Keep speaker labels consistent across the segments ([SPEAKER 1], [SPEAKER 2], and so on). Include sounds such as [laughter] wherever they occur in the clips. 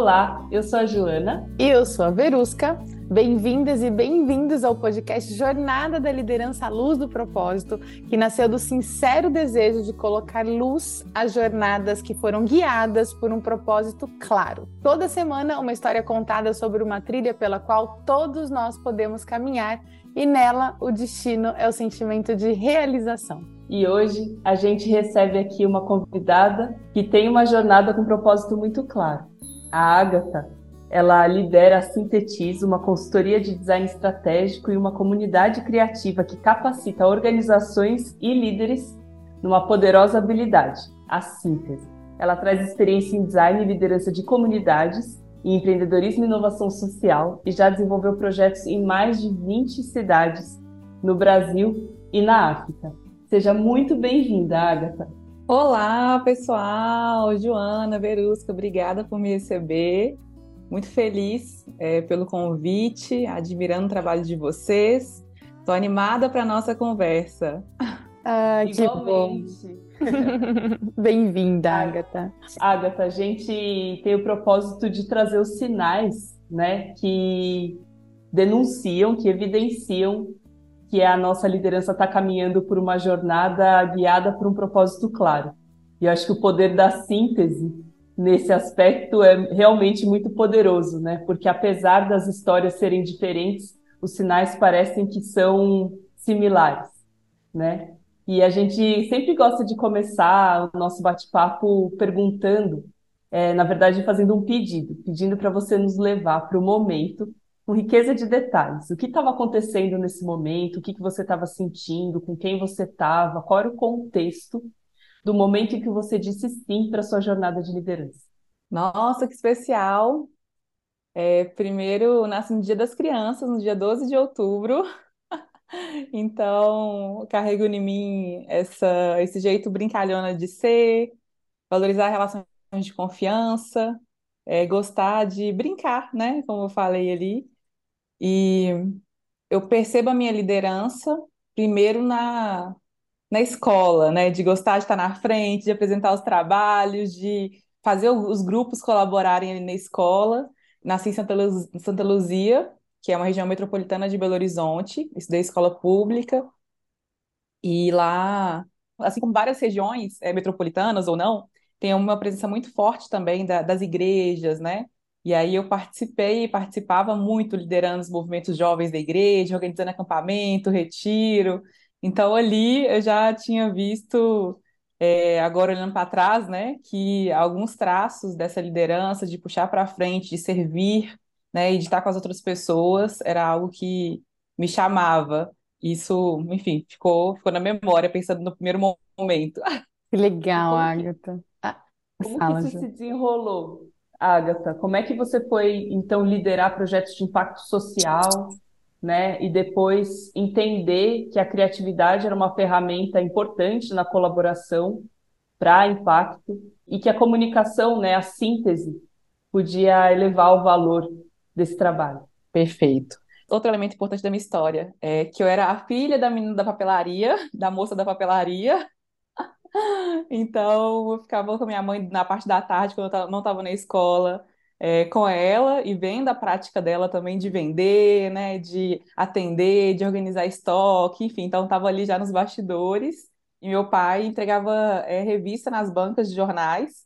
[SPEAKER 1] Olá, eu sou a Joana.
[SPEAKER 2] E eu sou a Verusca. Bem-vindas e bem-vindos ao podcast Jornada da Liderança à Luz do Propósito, que nasceu do sincero desejo de colocar luz às jornadas que foram guiadas por um propósito claro. Toda semana, uma história contada sobre uma trilha pela qual todos nós podemos caminhar e nela o destino é o sentimento de realização.
[SPEAKER 1] E hoje a gente recebe aqui uma convidada que tem uma jornada com um propósito muito claro. A Agatha ela lidera a Sintetiza, uma consultoria de design estratégico e uma comunidade criativa que capacita organizações e líderes numa poderosa habilidade, a síntese. Ela traz experiência em design e liderança de comunidades, em empreendedorismo e inovação social e já desenvolveu projetos em mais de 20 cidades no Brasil e na África. Seja muito bem-vinda, Agatha.
[SPEAKER 3] Olá, pessoal! Joana, Verusca, obrigada por me receber muito feliz é, pelo convite, admirando o trabalho de vocês. Estou animada para a nossa conversa.
[SPEAKER 2] Ah, que bom! [laughs] Bem-vinda, Agatha.
[SPEAKER 1] Agatha, a gente tem o propósito de trazer os sinais né, que denunciam, que evidenciam que a nossa liderança está caminhando por uma jornada guiada por um propósito claro. E eu acho que o poder da síntese nesse aspecto é realmente muito poderoso, né? Porque apesar das histórias serem diferentes, os sinais parecem que são similares, né? E a gente sempre gosta de começar o nosso bate-papo perguntando, é, na verdade, fazendo um pedido, pedindo para você nos levar para o momento com riqueza de detalhes. O que estava acontecendo nesse momento? O que, que você estava sentindo? Com quem você estava? Qual era o contexto do momento em que você disse sim para sua jornada de liderança?
[SPEAKER 3] Nossa, que especial! É, primeiro, nasce no Dia das Crianças, no dia 12 de outubro. [laughs] Então, carrego em mim essa, esse jeito brincalhona de ser, valorizar relações de confiança, é, gostar de brincar, né? Como eu falei ali. E eu percebo a minha liderança primeiro na, na escola, né? De gostar de estar na frente, de apresentar os trabalhos, de fazer os grupos colaborarem na escola. Nasci em Santa, Santa Luzia, que é uma região metropolitana de Belo Horizonte, estudei escola pública, e lá, assim como várias regiões é, metropolitanas ou não, tem uma presença muito forte também da, das igrejas, né? E aí eu participei, participava muito liderando os movimentos jovens da igreja, organizando acampamento, retiro, então ali eu já tinha visto, é, agora olhando para trás, né, que alguns traços dessa liderança, de puxar para frente, de servir, né, e de estar com as outras pessoas, era algo que me chamava. Isso, enfim, ficou, ficou na memória, pensando no primeiro momento.
[SPEAKER 2] Que legal, [laughs] Agatha.
[SPEAKER 1] Ah, como Fala, que isso se desenrolou, Agatha? Como é que você foi, então, liderar projetos de impacto social? né? E depois entender que a criatividade era uma ferramenta importante na colaboração para impacto e que a comunicação, né, a síntese, podia elevar o valor desse trabalho.
[SPEAKER 3] Perfeito. Outro elemento importante da minha história é que eu era a filha da menina da papelaria, da moça da papelaria. Então, eu ficava com a minha mãe na parte da tarde, quando eu não estava na escola é, com ela e vendo a prática dela também de vender, né, de atender, de organizar estoque, enfim, então estava ali já nos bastidores. E meu pai entregava é, revista nas bancas de jornais,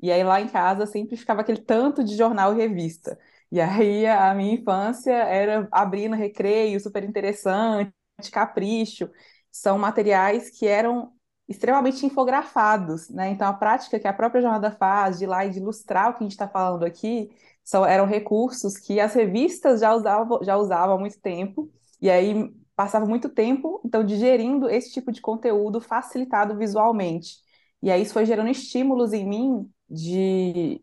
[SPEAKER 3] e aí lá em casa sempre ficava aquele tanto de jornal e revista. E aí a minha infância era abrir recreio, super interessante, capricho. São materiais que eram extremamente infografados, né? Então, a prática que a própria jornada faz de ir lá e de ilustrar o que a gente está falando aqui são, eram recursos que as revistas já usavam, já usavam há muito tempo, e aí passava muito tempo, então, digerindo esse tipo de conteúdo facilitado visualmente. E aí isso foi gerando estímulos em mim de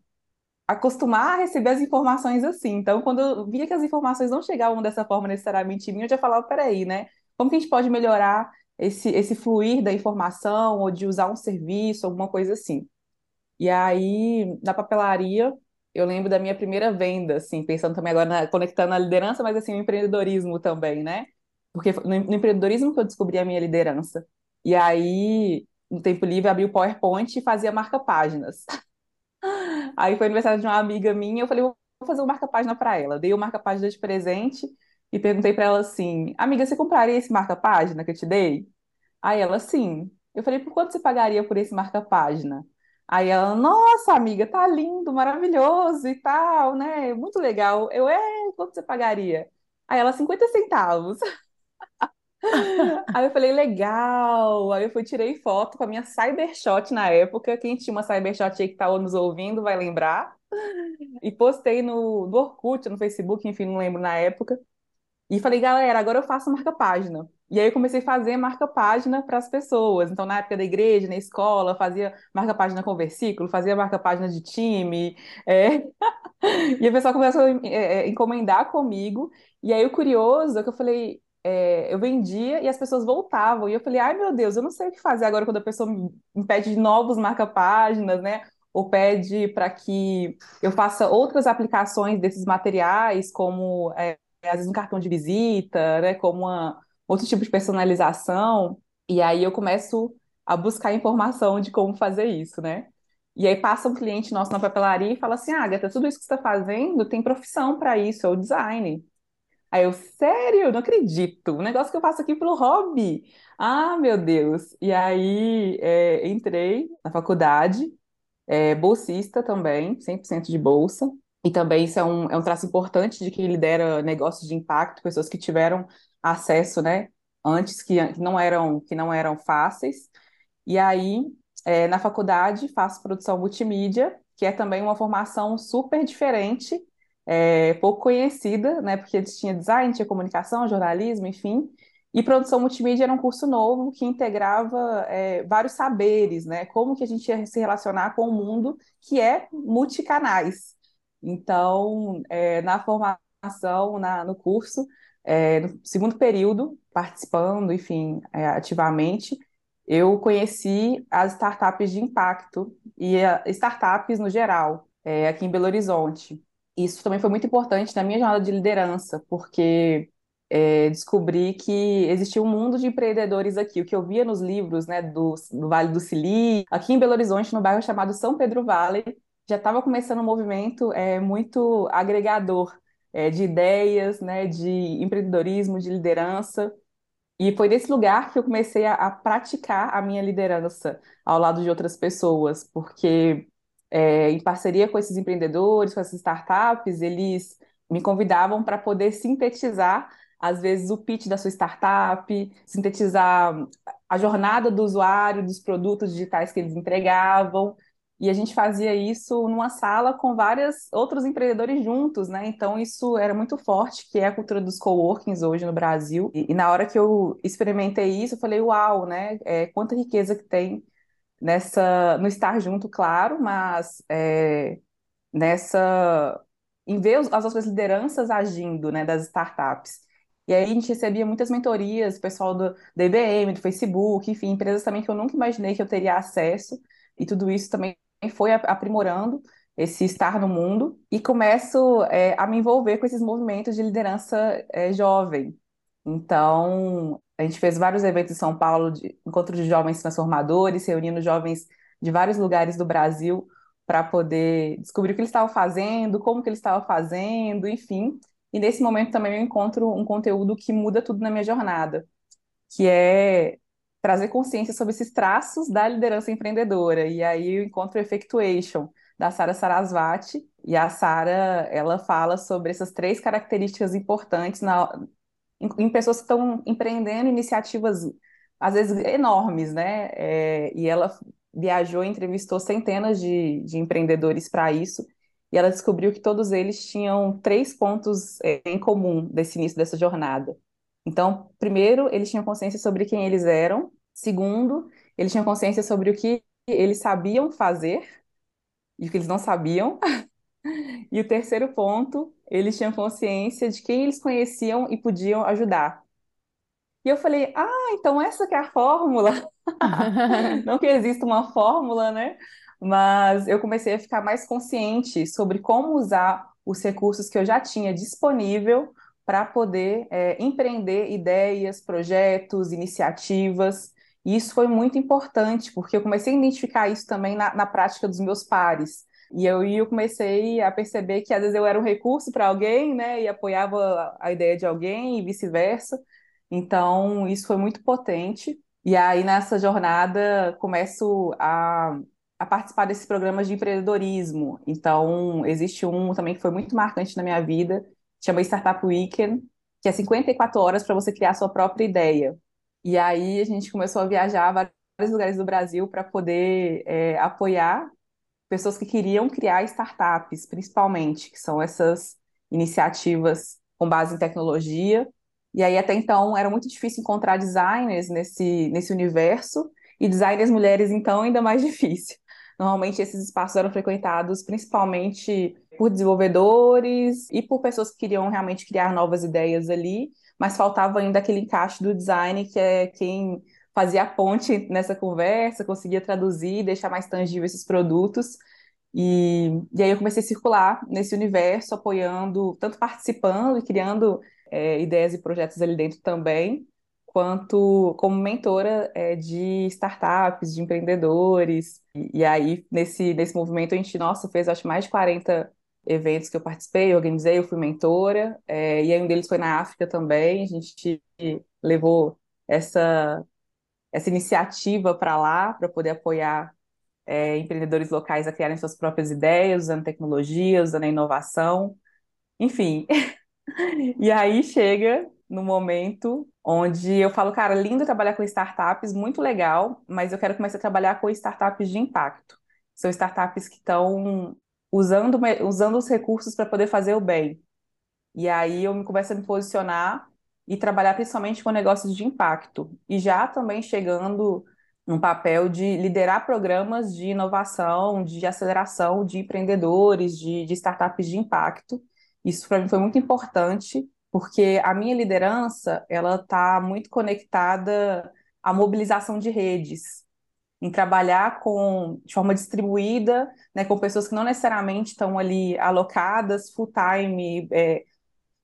[SPEAKER 3] acostumar a receber as informações assim. Então, quando eu via que as informações não chegavam dessa forma necessariamente em mim, eu já falava, peraí, né? Como que a gente pode melhorar esse, esse fluir da informação ou de usar um serviço, alguma coisa assim. E aí, na papelaria, eu lembro da minha primeira venda, assim, pensando também agora, na, conectando a liderança, mas assim, o empreendedorismo também, né? Porque no, no empreendedorismo que eu descobri a minha liderança. E aí, no tempo livre, abri o PowerPoint e fazia marca-páginas. [laughs] Aí foi aniversário de uma amiga minha, eu falei, vou fazer um marca-página para ela. Dei o marca-página de presente e perguntei para ela assim: Amiga, você compraria esse marca-página que eu te dei? Aí ela, sim. Eu falei, por quanto você pagaria por esse marca-página? Aí ela, nossa, amiga, tá lindo, maravilhoso e tal, né? Muito legal. Eu, é, quanto você pagaria? Aí ela, 50 centavos. [laughs] Aí eu falei, legal. Aí eu fui, tirei foto com a minha Cybershot na época. Quem tinha uma Cybershot aí que tá nos ouvindo vai lembrar. E postei no, no Orkut, no Facebook, enfim, não lembro na época. E falei, galera, agora eu faço marca-página. E aí eu comecei a fazer marca-página para as pessoas. Então, na época da igreja, na escola, fazia marca-página com versículo, fazia marca-página de time. [laughs] É... e a pessoa começou a é, é, encomendar comigo. E aí o curioso é que eu falei, é, eu vendia e as pessoas voltavam. E eu falei, ai meu Deus, eu não sei o que fazer agora quando a pessoa me pede novos marca-páginas, né? Ou pede para que eu faça outras aplicações desses materiais, como é, às vezes um cartão de visita, né? Como uma, outro tipo de personalização. E aí eu começo a buscar informação de como fazer isso, né? E aí passa um cliente nosso na papelaria e fala assim, Agatha, tudo isso que você está fazendo tem profissão para isso, é o design. Aí eu, sério, não acredito. O negócio que eu faço aqui pelo hobby. Ah, meu Deus. E aí é, entrei na faculdade, é, bolsista também, 100% de bolsa. E também isso é um, é um traço importante de quem lidera negócios de impacto, pessoas que tiveram acesso, né, antes que, que não eram que não eram fáceis. E aí, é, na faculdade, faço produção multimídia, que é também uma formação super diferente é, pouco conhecida, né? Porque eles tinham design, tinha comunicação, jornalismo, enfim. E produção multimídia era um curso novo que integrava é, vários saberes, né? Como que a gente ia se relacionar com o mundo que é multicanais. Então, é, na formação, na, no curso, é, no segundo período, participando, enfim, é, ativamente, eu conheci as startups de impacto e startups no geral, é, aqui em Belo Horizonte isso também foi muito importante na minha jornada de liderança, porque é, descobri que existia um mundo de empreendedores aqui. O que eu via nos livros né, do, do Vale do Silício, aqui em Belo Horizonte, no bairro chamado São Pedro Vale, já estava começando um movimento é, muito agregador é, de ideias, né, de empreendedorismo, de liderança. E foi nesse lugar que eu comecei a, a praticar a minha liderança ao lado de outras pessoas, porque é, em parceria com esses empreendedores, com essas startups, eles me convidavam para poder sintetizar, às vezes, o pitch da sua startup, sintetizar a jornada do usuário, dos produtos digitais que eles entregavam. E a gente fazia isso numa sala com vários outros empreendedores juntos, né? Então isso era muito forte, que é a cultura dos coworkings hoje no Brasil. E, e na hora que eu experimentei isso, eu falei, uau, né? É, quanta riqueza que tem nessa, no estar junto, claro, mas é, nessa em ver as outras lideranças agindo, né, das startups. E aí a gente recebia muitas mentorias, pessoal do, da IBM, do Facebook, enfim, empresas também que eu nunca imaginei que eu teria acesso, e tudo isso também foi aprimorando esse estar no mundo, e começo é, a me envolver com esses movimentos de liderança é, jovem. Então, a gente fez vários eventos em São Paulo, de encontro de jovens transformadores, reunindo jovens de vários lugares do Brasil para poder descobrir o que eles estavam fazendo, como que eles estavam fazendo, enfim. E nesse momento também eu encontro um conteúdo que muda tudo na minha jornada, que é trazer consciência sobre esses traços da liderança empreendedora. E aí eu encontro Effectuation, da Sara Sarasvati, e a Sara, ela fala sobre essas três características importantes na, em, em pessoas que estão empreendendo iniciativas, às vezes, enormes, né? É, e ela viajou e entrevistou centenas de, de empreendedores para isso, e ela descobriu que todos eles tinham três pontos é, em comum desse início dessa jornada. Então, primeiro, eles tinham consciência sobre quem eles eram. Segundo, eles tinham consciência sobre o que eles sabiam fazer e o que eles não sabiam. [laughs] E o terceiro ponto, eles tinham consciência de quem eles conheciam e podiam ajudar. E eu falei, ah, então essa que é a fórmula. [laughs] Não que exista uma fórmula, né? Mas eu comecei a ficar mais consciente sobre como usar os recursos que eu já tinha disponível para poder é, empreender ideias, projetos, iniciativas. E isso foi muito importante, porque eu comecei a identificar isso também na, na prática dos meus pares E eu, eu comecei a perceber que às vezes eu era um recurso para alguém, né, e apoiava a ideia de alguém e vice-versa. Então, isso foi muito potente. E aí, nessa jornada, começo a, a participar desses programas de empreendedorismo. Então, existe um também que foi muito marcante na minha vida, chama Startup Weekend, que é 54 horas para você criar sua própria ideia. E aí, a gente começou a viajar a vários lugares do Brasil para poder é, apoiar pessoas que queriam criar startups, principalmente, que são essas iniciativas com base em tecnologia. E aí, até então, era muito difícil encontrar designers nesse, nesse universo, e designers mulheres, então, ainda mais [laughs] difícil. Normalmente, esses espaços eram frequentados principalmente por desenvolvedores e por pessoas que queriam realmente criar novas ideias ali, mas faltava ainda aquele encaixe do design, que é quem fazia a ponte nessa conversa, conseguia traduzir, deixar mais tangível esses produtos. E, e aí eu comecei a circular nesse universo, apoiando, tanto participando e criando é, ideias e projetos ali dentro também, quanto como mentora é, de startups, de empreendedores. E, e, aí, nesse, nesse movimento, a gente, nossa, fez acho mais de 40 eventos que eu participei, organizei, eu fui mentora, é, e aí um deles foi na África também, a gente levou essa essa iniciativa para lá, para poder apoiar é, empreendedores locais a criarem suas próprias ideias, usando tecnologia, usando a inovação, enfim. [laughs] e aí chega no momento onde eu falo, cara, lindo trabalhar com startups, muito legal, mas eu quero começar a trabalhar com startups de impacto. São startups que estão usando, usando os recursos para poder fazer o bem. E aí eu começo a me posicionar e trabalhar principalmente com negócios de impacto. E já também chegando no papel de liderar programas de inovação, de aceleração de empreendedores, de, de startups de impacto. Isso para mim foi muito importante, porque a minha liderança ela está muito conectada à mobilização de redes, em trabalhar com de forma distribuída, né, com pessoas que não necessariamente estão ali alocadas full time, é,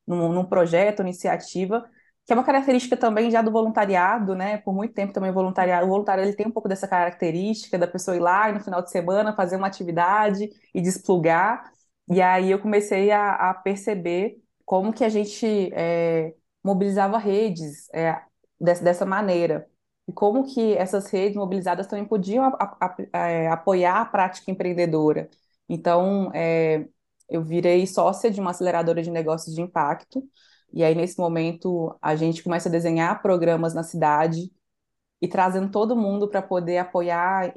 [SPEAKER 3] num, num projeto, iniciativa, que é uma característica também já do voluntariado, né? Por muito tempo também voluntariado, o voluntário ele tem um pouco dessa característica da pessoa ir lá no final de semana fazer uma atividade e desplugar. E aí eu comecei a, a perceber como que a gente é, mobilizava redes é, dessa, dessa maneira. E como que essas redes mobilizadas também podiam é, apoiar a prática empreendedora. Então, é, eu virei sócia de uma aceleradora de negócios de impacto, e aí nesse momento a gente começa a desenhar programas na cidade e trazendo todo mundo para poder apoiar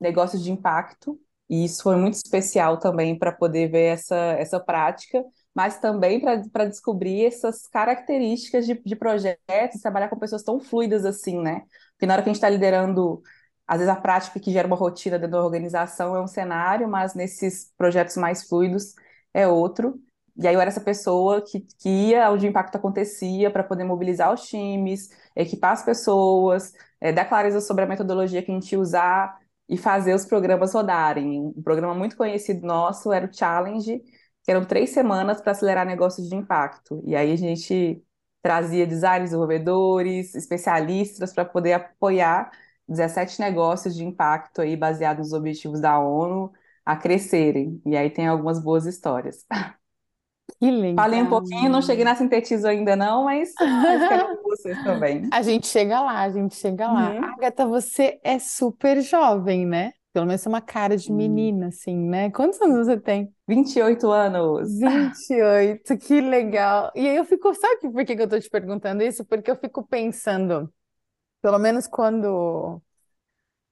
[SPEAKER 3] negócios de impacto. E isso foi muito especial também para poder ver essa, essa prática, mas também para descobrir essas características de, de projetos, trabalhar com pessoas tão fluidas assim, né? Porque na hora que a gente está liderando às vezes a prática que gera uma rotina dentro da organização é um cenário, mas nesses projetos mais fluidos é outro. E aí eu era essa pessoa que, que ia onde o impacto acontecia para poder mobilizar os times, equipar as pessoas, é, dar clareza sobre a metodologia que a gente ia usar e fazer os programas rodarem. Um programa muito conhecido nosso era o Challenge, que eram três semanas para acelerar negócios de impacto. E aí a gente trazia designers, desenvolvedores, especialistas para poder apoiar 17 negócios de impacto aí baseados nos objetivos da ONU a crescerem. E aí tem algumas boas histórias.
[SPEAKER 2] Que legal.
[SPEAKER 3] Falei um pouquinho, não cheguei na sintetizo ainda não, mas quero com vocês também. [laughs]
[SPEAKER 2] A gente chega lá, a gente chega lá. Uhum. Agatha, você é super jovem, né? Pelo menos é uma cara de menina, assim, né? Quantos anos você tem?
[SPEAKER 3] 28 anos.
[SPEAKER 2] 28, que legal. E aí eu fico, sabe por que eu tô te perguntando isso? Porque eu fico pensando, pelo menos quando,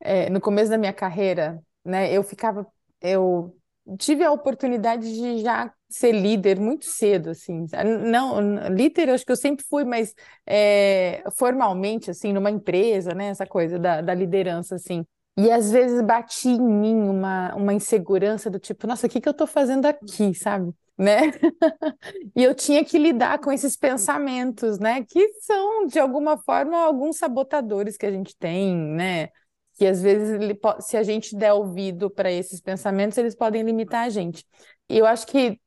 [SPEAKER 2] é, no começo da minha carreira, né, eu ficava, eu tive a oportunidade de já ser líder muito cedo, assim. Não, líder, acho que eu sempre fui, mas é, formalmente, assim, numa empresa, né, essa coisa da, da liderança, assim. E às vezes batia em mim uma, uma insegurança do tipo, nossa, o que que eu tô fazendo aqui, sabe? Né? [laughs] e eu tinha que lidar com esses pensamentos, né? Que são, de alguma forma, alguns sabotadores que a gente tem, né? Que às vezes, se a gente der ouvido para esses pensamentos, eles podem limitar a gente. E eu acho que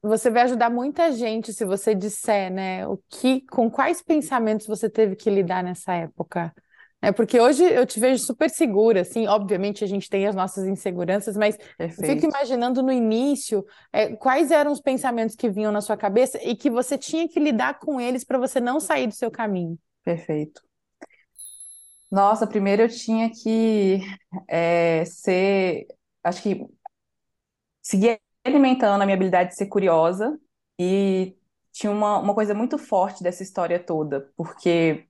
[SPEAKER 2] você vai ajudar muita gente se você disser, né? O que, com quais pensamentos você teve que lidar nessa época? É porque hoje eu te vejo super segura, assim, obviamente a gente tem as nossas inseguranças, mas Perfeito. eu fico imaginando no início é, quais eram os pensamentos que vinham na sua cabeça e que você tinha que lidar com eles para você não sair do seu caminho.
[SPEAKER 3] Perfeito. Nossa, primeiro eu tinha que é, ser, acho que seguir alimentando a minha habilidade de ser curiosa e tinha uma, uma coisa muito forte dessa história toda, porque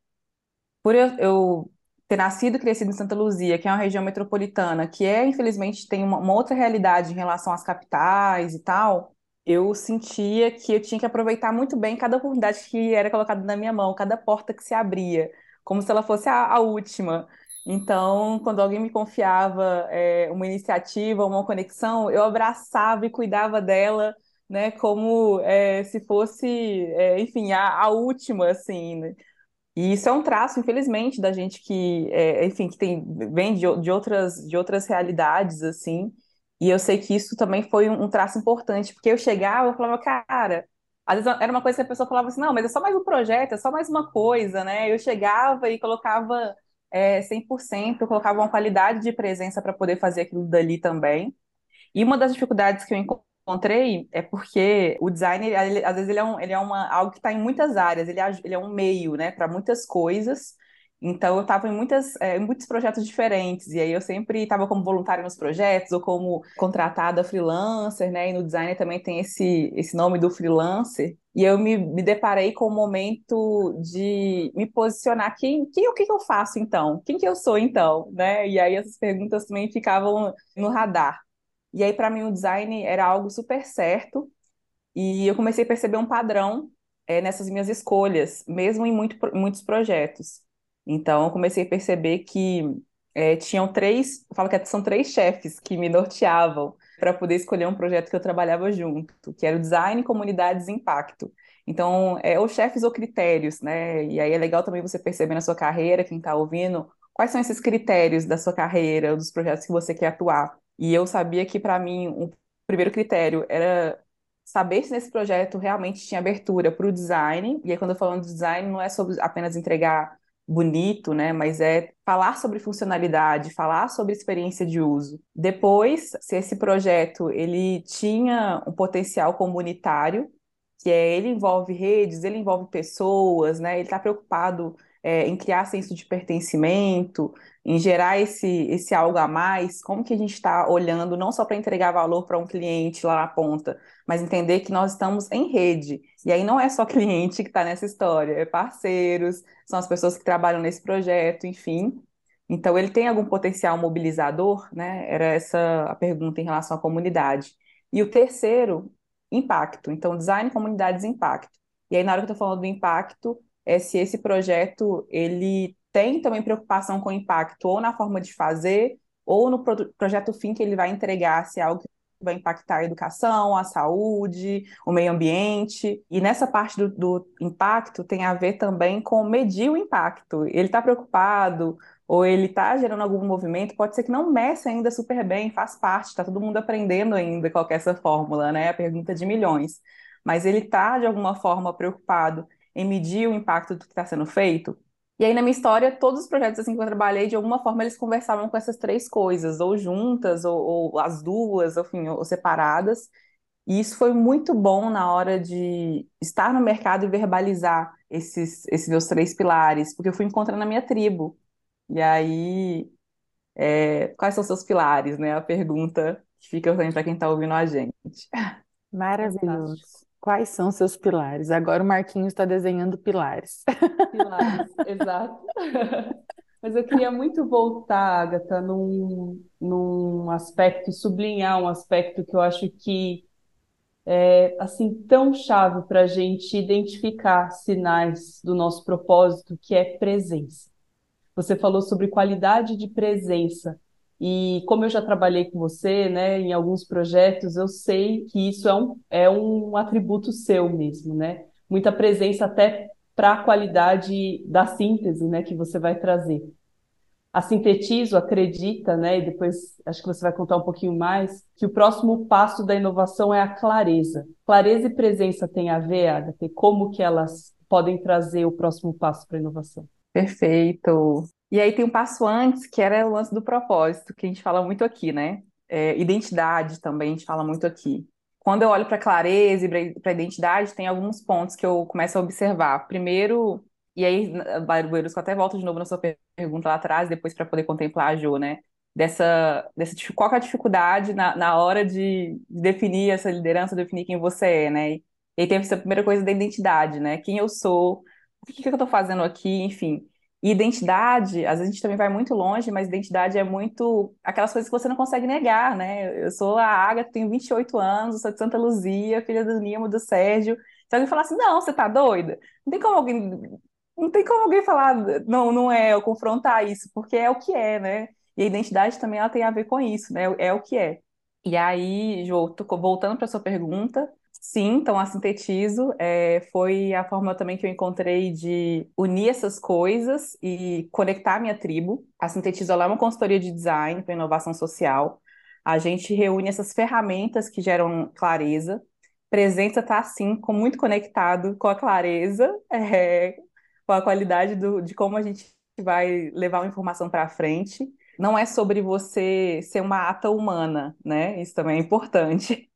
[SPEAKER 3] por eu, eu ter nascido e crescido em Santa Luzia, que é uma região metropolitana, que é, infelizmente, tem uma, uma outra realidade em relação às capitais e tal, eu sentia que eu tinha que aproveitar muito bem cada oportunidade que era colocada na minha mão, cada porta que se abria, como se ela fosse a, a última. Então, quando alguém me confiava é, uma iniciativa, uma conexão, eu abraçava e cuidava dela, né, como é, se fosse, é, enfim, a, a última, assim, né? E isso é um traço, infelizmente, da gente que, é, enfim, que tem, vem de, de, outras, de outras realidades, assim. E eu sei que isso também foi um, traço importante, porque eu chegava, eu falava, cara, às vezes era uma coisa que a pessoa falava assim, não, mas é só mais um projeto, é só mais uma coisa, né? Eu chegava e colocava é, 100%, eu colocava uma qualidade de presença para poder fazer aquilo dali também. E uma das dificuldades que eu encontrei é porque o design, ele, às vezes, ele é, um, ele é uma, algo que está em muitas áreas, ele é, ele é um meio, né, para muitas coisas. Então, eu estava em, muitas, é, muitos projetos diferentes, e aí eu sempre estava como voluntária nos projetos, ou como contratada freelancer, né? E no design também tem esse, esse nome do freelancer. E eu me, me deparei com o momento de me posicionar. Quem, quem, o que, que eu faço então? Quem que eu sou então? Né? E aí essas perguntas também ficavam no radar. E aí, para mim, o design era algo super certo. E eu comecei a perceber um padrão é, nessas minhas escolhas, mesmo em muito, muitos projetos. Então, eu comecei a perceber que é, tinham três, falo que são três chefes que me norteavam para poder escolher um projeto que eu trabalhava junto, que era o design, comunidades e impacto. Então, é, ou chefes ou critérios, né? E aí é legal também você perceber na sua carreira, quem está ouvindo, quais são esses critérios da sua carreira, dos projetos que você quer atuar. E eu sabia que, para mim, o primeiro critério era saber se nesse projeto realmente tinha abertura para o design. E aí, quando eu falo de design, não é sobre apenas entregar bonito, né? Mas é falar sobre funcionalidade, falar sobre experiência de uso. Depois, se esse projeto ele tinha um potencial comunitário, que é ele envolve redes, ele envolve pessoas, né? Ele está preocupado é, em criar senso de pertencimento, em gerar esse, esse algo a mais, como que a gente está olhando não só para entregar valor para um cliente lá na ponta, mas entender que nós estamos em rede. E aí não é só [laughs] cliente que está nessa história, é parceiros, são as pessoas que trabalham nesse projeto, enfim. Então, ele tem algum potencial mobilizador, né? Era essa a pergunta em relação à comunidade. E o terceiro, impacto. Então, design, comunidades, impacto. E aí, na hora que eu estou falando do impacto, é se esse projeto ele tem também preocupação com o impacto ou na forma de fazer ou no pro projeto fim que ele vai entregar, se é algo que vai impactar a educação, a saúde, o meio ambiente. E nessa parte do, do impacto tem a ver também com medir o impacto. Ele está preocupado ou ele está gerando algum movimento, pode ser que não meça ainda super bem, faz parte, está todo mundo aprendendo ainda qual é essa fórmula, né? A pergunta de milhões. Mas ele está, de alguma forma, preocupado em medir o impacto do que está sendo feito. E aí, na minha história, todos os projetos assim que eu trabalhei, de alguma forma, eles conversavam com essas três coisas, ou juntas, ou, ou as duas, enfim, ou separadas. E isso foi muito bom na hora de estar no mercado e verbalizar esses, esses meus três pilares, porque eu fui encontrando a minha tribo. E aí, é, quais são seus pilares, né? A pergunta que fica para quem está ouvindo a gente.
[SPEAKER 2] Maravilhoso. Quais são seus pilares? Agora o Marquinhos está desenhando pilares.
[SPEAKER 1] Pilares, [laughs] exato. Mas eu queria muito voltar, Agatha, num, num aspecto, sublinhar um aspecto que eu acho que é assim tão chave para a gente identificar sinais do nosso propósito, que é presença. Você falou sobre qualidade de presença. E como eu já trabalhei com você, né, em alguns projetos, eu sei que isso é um, é um atributo seu mesmo, né? Muita presença até para a qualidade da síntese, né, que você vai trazer. A Sintetizo acredita, né, e depois acho que você vai contar um pouquinho mais, que o próximo passo da inovação é a clareza. Clareza e presença têm a ver, Agatha, como que elas podem trazer o próximo passo para a inovação?
[SPEAKER 3] Perfeito. E aí tem um passo antes, que era o lance do propósito, que a gente fala muito aqui, né? É, identidade também, a gente fala muito aqui. Quando eu olho para clareza e para identidade, tem alguns pontos que eu começo a observar. Primeiro, e aí, Barbueiros, eu até volto de novo na sua pergunta lá atrás, depois para poder contemplar a Jo, né? Dessa, dessa, qual é a dificuldade na, na hora de, de definir essa liderança, definir quem você é, né? E aí tem essa primeira coisa da identidade, né? Quem eu sou, o que, que eu estou fazendo aqui, enfim. E identidade, às vezes a gente também vai muito longe, mas identidade é muito aquelas coisas que você não consegue negar, né? Eu sou a Agatha, tenho 28 anos, sou de Santa Luzia, filha do Nimo, do Sérgio. Se alguém falar assim, não, você tá doida? Não tem como alguém, não tem como alguém falar, não, não é, ou confrontar isso, porque é o que é, né? E a identidade também ela tem a ver com isso, né? É o que é. E aí, Jô, voltando para sua pergunta, Sim, então a Sintetizo é, foi a forma também que eu encontrei de unir essas coisas e conectar a minha tribo. A Sintetizo é uma consultoria de design para inovação social. A gente reúne essas ferramentas que geram clareza. Presença está, assim, com, muito conectado com a clareza, [laughs] é, com a qualidade do, de como a gente vai levar uma informação para frente. Não é sobre você ser uma ata humana, né? Isso também é importante.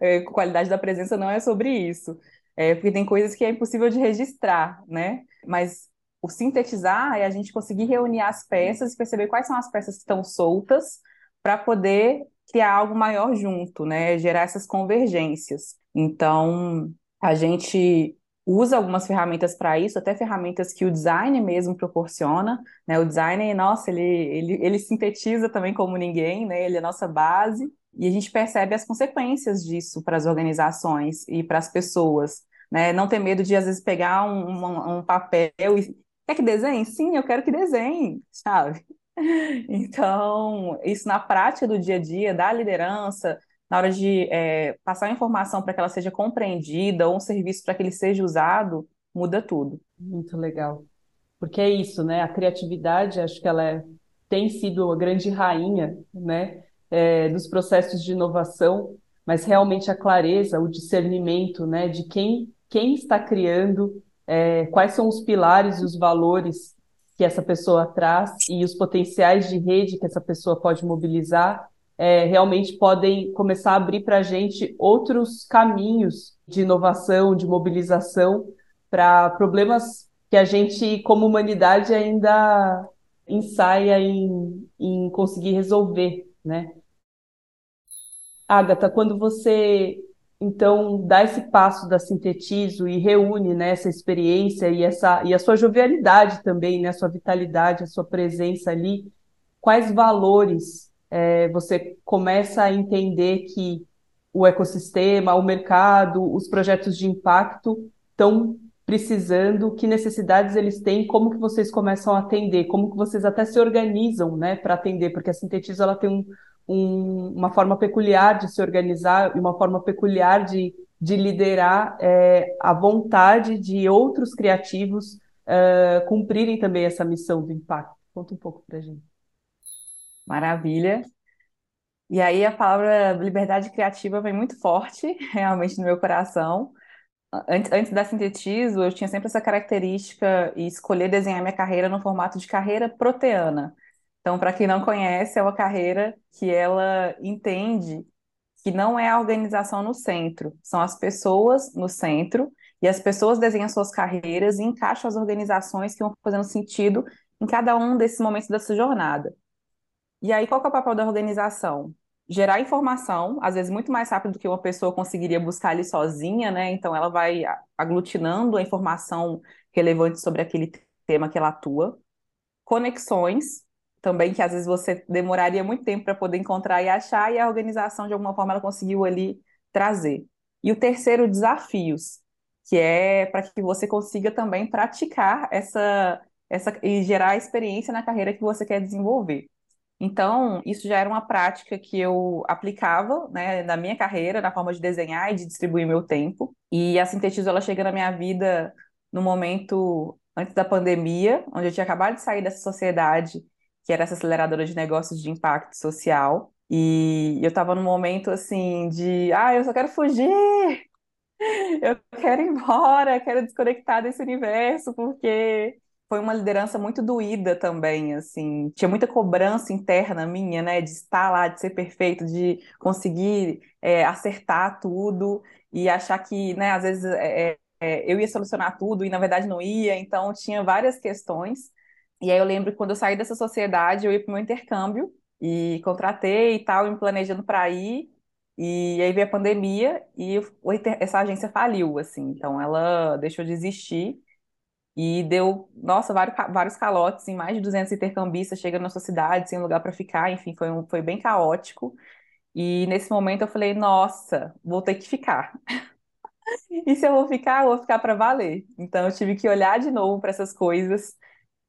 [SPEAKER 3] É, qualidade da presença não é sobre isso. É, porque tem coisas que é impossível de registrar, né? Mas o sintetizar é a gente conseguir reunir as peças e perceber quais são as peças que estão soltas para poder criar algo maior junto, né? Gerar essas convergências. Então, a gente usa algumas ferramentas para isso, até ferramentas que o design mesmo proporciona, né? O design, nossa, ele, ele, ele sintetiza também como ninguém, né? Ele é a nossa base. E a gente percebe as consequências disso para as organizações e para as pessoas. Né? Não ter medo de, às vezes, pegar um, um, um papel e. Quer que desenhe? Sim, eu quero que desenhe, sabe? [laughs] Então, isso na prática do dia a dia, da liderança, na hora de é, passar a informação para que ela seja compreendida ou um serviço para que ele seja usado, muda tudo.
[SPEAKER 1] Muito legal. Porque é isso, né? A criatividade, acho que ela é, tem sido a grande rainha, né? É, dos processos de inovação, mas realmente a clareza, o discernimento, né, de quem, quem está criando, é, quais são os pilares e os valores que essa pessoa traz e os potenciais de rede que essa pessoa pode mobilizar, é, realmente podem começar a abrir para a gente outros caminhos de inovação, de mobilização para problemas que a gente, como humanidade, ainda ensaia em, em conseguir resolver, né? Agatha, quando você então dá esse passo da sintetizo e reúne né, essa experiência e essa e a sua jovialidade também, né, a sua vitalidade, a sua presença ali, quais valores é, você começa a entender que o ecossistema, o mercado, os projetos de impacto estão precisando, que necessidades eles têm, como que vocês começam a atender, como que vocês até se organizam, né, para atender, porque a Sintetizo ela tem um, um, uma forma peculiar de se organizar e uma forma peculiar de, de liderar é, a vontade de outros criativos uh, cumprirem também essa missão do impacto. Conta um pouco para gente.
[SPEAKER 3] Maravilha. E aí a palavra liberdade criativa vem muito forte, [laughs] realmente, no meu coração. Antes, antes da Sintetizo, eu tinha sempre essa característica e escolher desenhar minha carreira no formato de carreira proteana. Então, para quem não conhece, é uma carreira que ela entende que não é a organização no centro, são as pessoas no centro, e as pessoas desenham suas carreiras e encaixam as organizações que vão fazendo sentido em cada um desses momentos dessa jornada. E aí, qual é o papel da organização? Gerar informação, às vezes muito mais rápido do que uma pessoa conseguiria buscar ali sozinha, né? Então, ela vai aglutinando a informação relevante sobre aquele tema que ela atua. Conexões, também que às vezes você demoraria muito tempo para poder encontrar e achar, e a organização, de alguma forma, ela conseguiu ali trazer. E o terceiro, desafios, que é para que você consiga também praticar essa, essa e gerar experiência na carreira que você quer desenvolver. Então, isso já era uma prática que eu aplicava né, na minha carreira, na forma de desenhar e de distribuir meu tempo. E a Sintetizo, ela chega na minha vida no momento antes da pandemia, onde eu tinha acabado de sair dessa sociedade que era essa aceleradora de negócios de impacto social. E eu estava num momento assim de, ah, eu só quero fugir, [laughs] eu quero ir embora, quero desconectar desse universo, porque foi uma liderança muito doída também, assim, tinha muita cobrança interna minha, né, de estar lá, de ser perfeito, de conseguir é, acertar tudo e achar que, né, às vezes é, é, eu ia solucionar tudo e na verdade não ia, então tinha várias questões. E aí eu lembro que quando eu saí dessa sociedade, eu ia para o meu intercâmbio e contratei e tal, me planejando para ir. E aí veio a pandemia e essa agência faliu, assim. Então ela deixou de existir. E deu, nossa, vários, vários calotes em mais de 200 intercambistas chegando na sua cidade, sem lugar para ficar, enfim, foi, um, foi bem caótico. E nesse momento eu falei, nossa, vou ter que ficar. [laughs] e se eu vou ficar, eu vou ficar para valer. Então eu tive que olhar de novo para essas coisas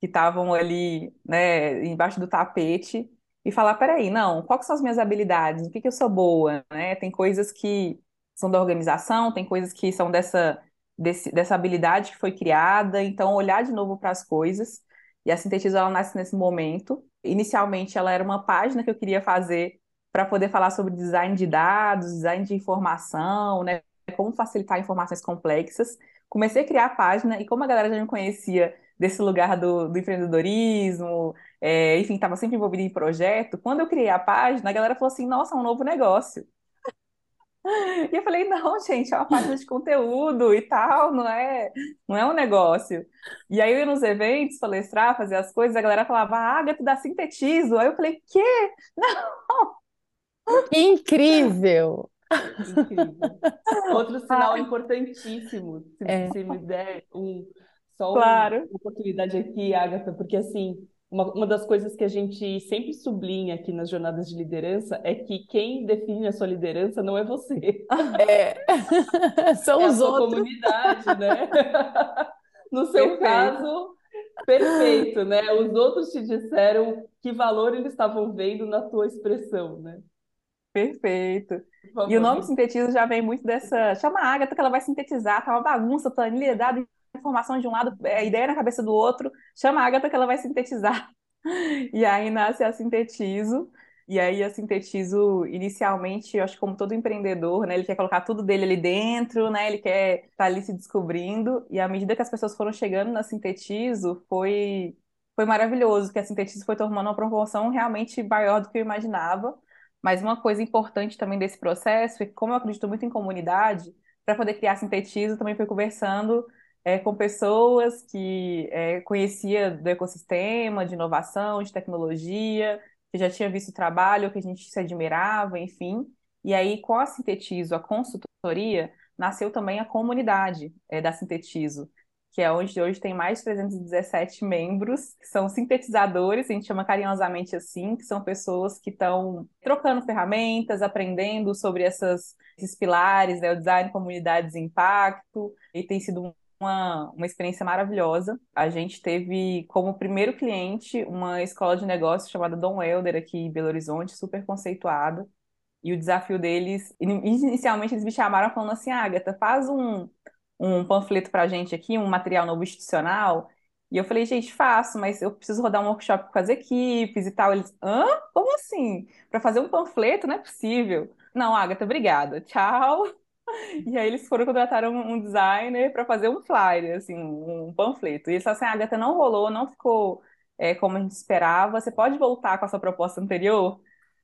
[SPEAKER 3] que estavam ali, né, embaixo do tapete e falar, peraí, não, quais são as minhas habilidades? O que que eu sou boa, né? Tem coisas que são da organização, tem coisas que são dessa desse, dessa habilidade que foi criada, então olhar de novo para as coisas. E a Sintetiza ela nasce nesse momento. Inicialmente ela era uma página que eu queria fazer para poder falar sobre design de dados, design de informação, né, como facilitar informações complexas. Comecei a criar a página e como a galera já me conhecia desse lugar do, do empreendedorismo, é, enfim, estava sempre envolvida em projeto, quando eu criei a página, a galera falou assim, nossa, é um novo negócio. [laughs] E eu falei, não, gente, é uma página de conteúdo e tal, não é, não é um negócio. E aí eu ia nos eventos palestrar, fazer as coisas, a galera falava, ah, Agatha dá sintetizo. Aí eu falei, quê? [laughs] Não!
[SPEAKER 2] Incrível!
[SPEAKER 1] Incrível. [laughs] Outro sinal importantíssimo, se, é. se me der um, só claro. uma oportunidade aqui, Agatha, porque assim, uma, uma das coisas que a gente sempre sublinha aqui nas jornadas de liderança é que quem define a sua liderança não é você. [laughs]
[SPEAKER 2] É. [laughs] São
[SPEAKER 1] é
[SPEAKER 2] os
[SPEAKER 1] a
[SPEAKER 2] outros.
[SPEAKER 1] comunidade, né? [laughs] No seu perfeito. caso, perfeito, né? Os outros te disseram que valor eles estavam vendo na tua expressão, né?
[SPEAKER 3] Perfeito. E o nome sintetizo já vem muito dessa. Chama a Agatha que ela vai sintetizar, tá uma bagunça, planilha, dado informação de um lado, é, a ideia na cabeça do outro, chama a Agatha que ela vai sintetizar. [laughs] E aí nasce a Sintetizo. E aí a Sintetizo, inicialmente, eu acho que como todo empreendedor, né, ele quer colocar tudo dele ali dentro, né, ele quer estar tá ali se descobrindo. E à medida que as pessoas foram chegando na Sintetizo, foi, foi maravilhoso, porque a Sintetizo foi tomando uma proporção realmente maior do que eu imaginava. Mas uma coisa importante também desse processo é que, como eu acredito muito em comunidade, para poder criar Sintetizo, também fui conversando é, com pessoas que é, conhecia do ecossistema, de inovação, de tecnologia, que já tinha visto o trabalho, que a gente se admirava, enfim. E aí, com a Sintetizo, a consultoria, nasceu também a comunidade é, da Sintetizo, que é onde hoje tem mais de 317 membros, que são sintetizadores, a gente chama carinhosamente assim, que são pessoas que estão trocando ferramentas, aprendendo sobre essas, esses pilares, né, o design, comunidades e impacto, e tem sido uma, uma experiência maravilhosa. A gente teve como primeiro cliente uma escola de negócios chamada Dom Helder aqui em Belo Horizonte, super conceituada. E o desafio deles, inicialmente eles me chamaram falando assim, Agatha, faz um, um panfleto para a gente aqui, um material novo institucional. E eu falei, gente, faço, mas eu preciso rodar um workshop com as equipes e tal. Eles, hã? Como assim? Para fazer um panfleto? Não é possível. Não, Agatha, obrigada. Tchau. [laughs] E aí eles foram contratar um, designer para fazer um flyer, assim, um panfleto. E eles falaram assim, a Agatha não rolou, não ficou é, como a gente esperava, você pode voltar com a sua proposta anterior?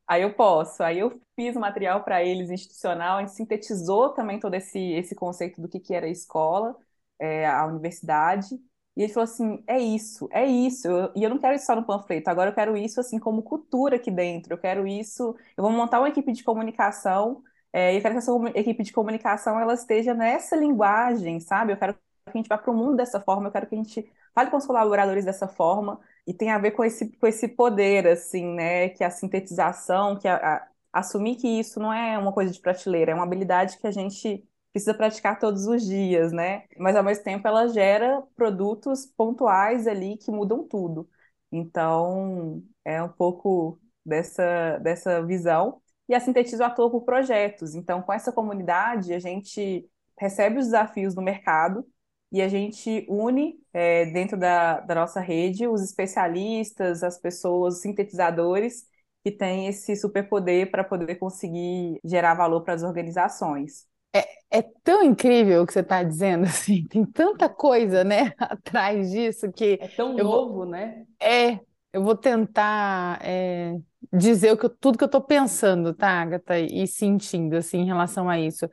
[SPEAKER 3] Aí eu posso. Aí eu fiz o material para eles institucional, a gente sintetizou também todo esse, esse conceito do que, que era a escola, é, a universidade. E ele falou assim: é isso, é isso. Eu, e eu não quero isso só no panfleto, agora eu quero isso assim como cultura aqui dentro. Eu quero isso. Eu vou montar uma equipe de comunicação é, e eu quero que essa equipe de comunicação ela esteja nessa linguagem, sabe? Eu quero que a gente vá para o mundo dessa forma, eu quero que a gente fale com os colaboradores dessa forma, e tem a ver com esse, com esse poder, assim, né? Que é a sintetização, que a, a, assumir que isso não é uma coisa de prateleira, é uma habilidade que a gente precisa praticar todos os dias, né? Mas ao mesmo tempo ela gera produtos pontuais ali que mudam tudo. Então, é um pouco dessa, dessa visão e a Sintetizo atua por projetos. Então, com essa comunidade, a gente recebe os desafios do mercado e a gente une é, dentro da, da nossa rede os especialistas, as pessoas, os sintetizadores que têm esse superpoder para poder conseguir gerar valor para as organizações.
[SPEAKER 2] É, é tão incrível o que você está dizendo, [laughs] assim, tem tanta coisa, né, [laughs] atrás disso que
[SPEAKER 1] É tão
[SPEAKER 2] eu vou,
[SPEAKER 1] novo, né?
[SPEAKER 2] é, eu vou tentar é, dizer o que eu- tudo que eu estou pensando, tá, Agatha, e sentindo, assim, em relação a isso.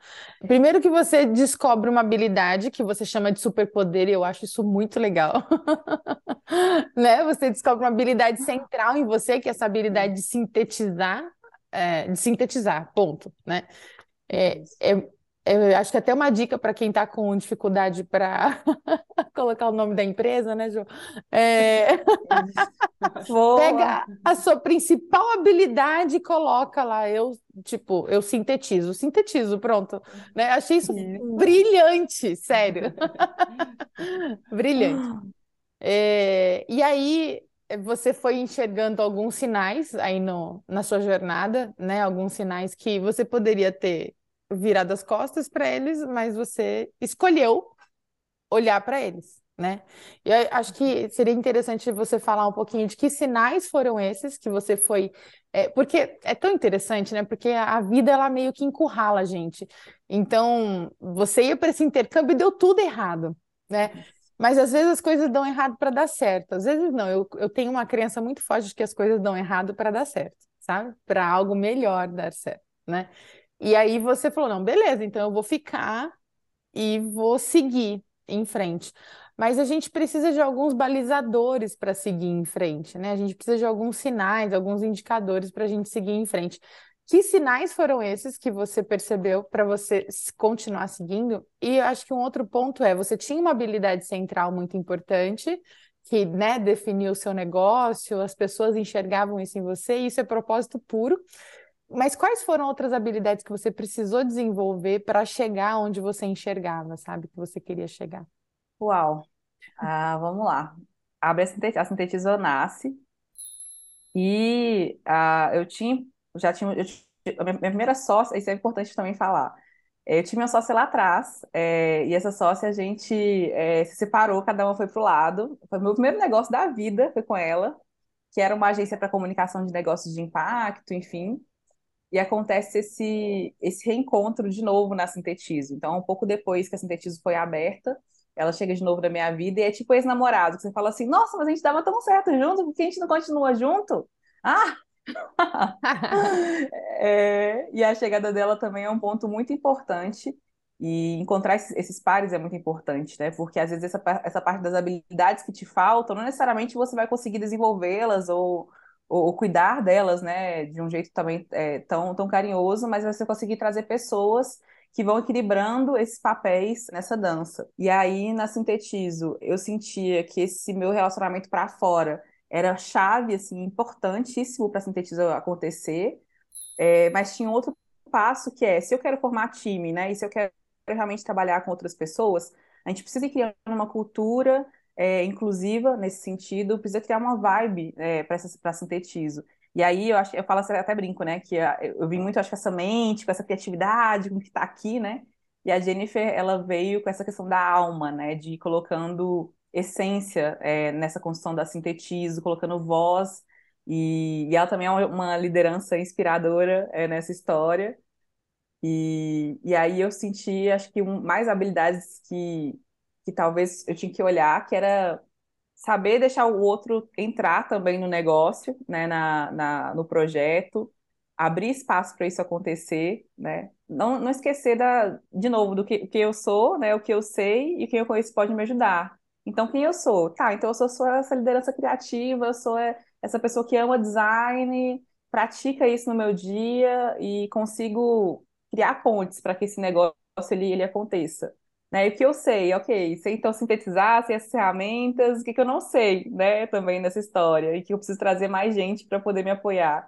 [SPEAKER 2] Primeiro que você descobre uma habilidade que você chama de superpoder, e eu acho isso muito legal. [laughs] Né? Você descobre uma habilidade central em você, que é essa habilidade de sintetizar, é, de sintetizar, ponto, né? É, é, eu acho que até uma dica para quem está com dificuldade para [laughs] colocar o nome da empresa, né, Ju? É, [laughs] pega a sua principal habilidade e coloca lá. Eu, tipo, eu sintetizo, sintetizo, pronto. Né? Achei isso brilhante, sério, [laughs] brilhante. É, e aí você foi enxergando alguns sinais aí no, na sua jornada, né? Alguns sinais que você poderia ter virado as costas para eles, mas você escolheu olhar para eles, né? E eu acho que seria interessante você falar um pouquinho de que sinais foram esses que você foi, é, porque é tão interessante, né? Porque a vida ela meio que encurrala a gente. Então você ia para esse intercâmbio e deu tudo errado, né? Mas às vezes as coisas dão errado para dar certo. Às vezes não. Eu, eu tenho uma crença muito forte de que as coisas dão errado para dar certo, sabe? Para algo melhor dar certo, né? E aí você falou, não, beleza, então eu vou ficar e vou seguir em frente. Mas a gente precisa de alguns balizadores para seguir em frente, né? A gente precisa de alguns sinais, alguns indicadores para a gente seguir em frente. Que sinais foram esses que você percebeu para você continuar seguindo? E eu acho que um outro ponto é, você tinha uma habilidade central muito importante, que, né, definiu o seu negócio, as pessoas enxergavam isso em você, e isso é propósito puro. Mas quais foram outras habilidades que você precisou desenvolver para chegar onde você enxergava, sabe, que você queria chegar?
[SPEAKER 3] Uau! Ah, vamos lá. Abre a sinte- a Sintetizou nasce e ah, eu tinha, já tinha, eu ti- a minha, minha primeira sócia, isso é importante também falar. Eu tinha uma sócia lá atrás, é, e essa sócia a gente é, se separou, cada uma foi pro lado. Foi o meu primeiro negócio da vida, foi com ela, que era uma agência para comunicação de negócios de impacto, enfim. E acontece esse, esse reencontro de novo na Sintetizo. Então, um pouco depois que a Sintetizo foi aberta, ela chega de novo na minha vida e é tipo ex-namorado, que você fala assim, nossa, mas a gente dava tão certo junto, por que a gente não continua junto? Ah! [laughs] É, e a chegada dela também é um ponto muito importante. E encontrar esses, esses pares é muito importante, né? Porque às vezes essa, essa parte das habilidades que te faltam, não necessariamente você vai conseguir desenvolvê-las ou, ou, ou cuidar delas, né? De um jeito também é, tão, tão carinhoso, mas você conseguir trazer pessoas que vão equilibrando esses papéis nessa dança. E aí, na Sintetizo, eu sentia que esse meu relacionamento para fora era chave, assim, importantíssimo para a Sintetizo acontecer. É, mas tinha outro passo que é, se eu quero formar time, né, e se eu quero realmente trabalhar com outras pessoas, a gente precisa criando uma cultura é, inclusiva nesse sentido, precisa criar uma vibe é, para sintetizo. E aí eu acho, eu falo até brinco, né, que eu vim muito, acho que essa mente, com essa criatividade, com o que está aqui, né, e a Jennifer, ela veio com essa questão da alma, né, de colocando essência é, nessa construção da sintetizo, colocando voz e, e ela também é uma liderança inspiradora é, nessa história. E, e aí eu senti, acho que um, mais habilidades que, que talvez eu tinha que olhar, que era saber deixar o outro entrar também no negócio, né, na, na, no projeto, abrir espaço para isso acontecer, né? Não, não esquecer da, de novo do que, que eu sou, né, o que eu sei e quem eu conheço pode me ajudar. Então, quem eu sou? Tá, então eu sou, sou essa liderança criativa, eu sou essa pessoa que ama design, pratica isso no meu dia e consigo criar pontes para que esse negócio ele, ele aconteça. Né? E o que eu sei, ok, sei então sintetizar, sei as ferramentas, o que, que eu não sei, né, também nessa história, e que eu preciso trazer mais gente para poder me apoiar.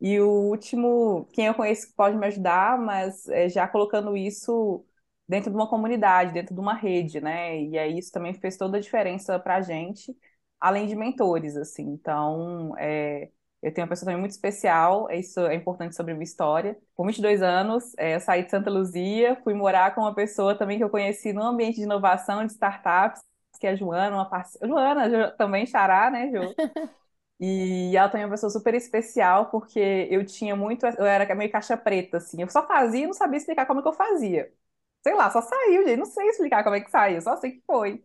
[SPEAKER 3] E o último, quem eu conheço que pode me ajudar, mas é, já colocando isso dentro de uma comunidade, dentro de uma rede, né? E aí isso também fez toda a diferença para a gente, além de mentores, assim. Então, é, eu tenho uma pessoa também muito especial, isso é importante sobre a minha história. Com 22 anos, é, eu saí de Santa Luzia, fui morar com uma pessoa também que eu conheci no ambiente de inovação de startups, que é a Joana, uma parceira. Joana, Jo- também Xará, né, Jo? [laughs] E ela também é uma pessoa super especial, porque eu tinha muito. Eu era meio caixa preta, assim. Eu só fazia e não sabia explicar como é que eu fazia. Sei lá, só saiu, gente. Não sei explicar como é que saiu, só sei que foi.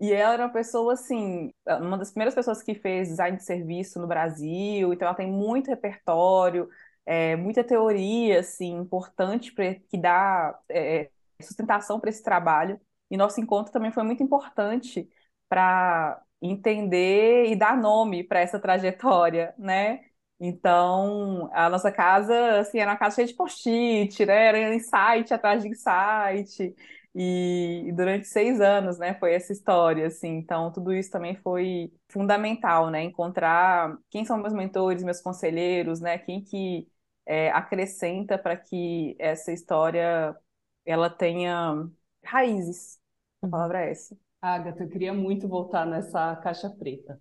[SPEAKER 3] E ela era uma pessoa, assim, uma das primeiras pessoas que fez design de serviço no Brasil. Então, ela tem muito repertório, é, muita teoria, assim, importante pra, que dá é, sustentação para esse trabalho. E nosso encontro também foi muito importante para entender e dar nome para essa trajetória, né? Então, a nossa casa, assim, era uma casa cheia de post-it, né? Era insight atrás de insight. E, e durante seis anos, né, foi essa história, assim. Então, tudo isso também foi fundamental, né? Encontrar quem são meus mentores, meus conselheiros, né? Quem que é, acrescenta para que essa história ela tenha raízes. A palavra é essa.
[SPEAKER 1] Agatha, eu queria muito voltar nessa caixa preta.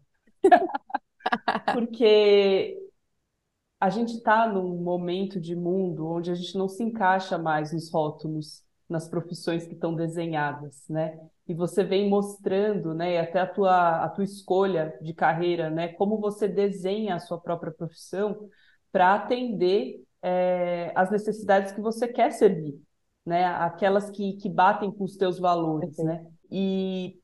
[SPEAKER 1] [laughs] Porque a gente está num momento de mundo onde a gente não se encaixa mais nos rótulos, nas profissões que estão desenhadas, né? E você vem mostrando, né, até a tua, a tua escolha de carreira, né, como você desenha a sua própria profissão para atender é, as necessidades que você quer servir, né? Aquelas que, que batem com os teus valores, né? E,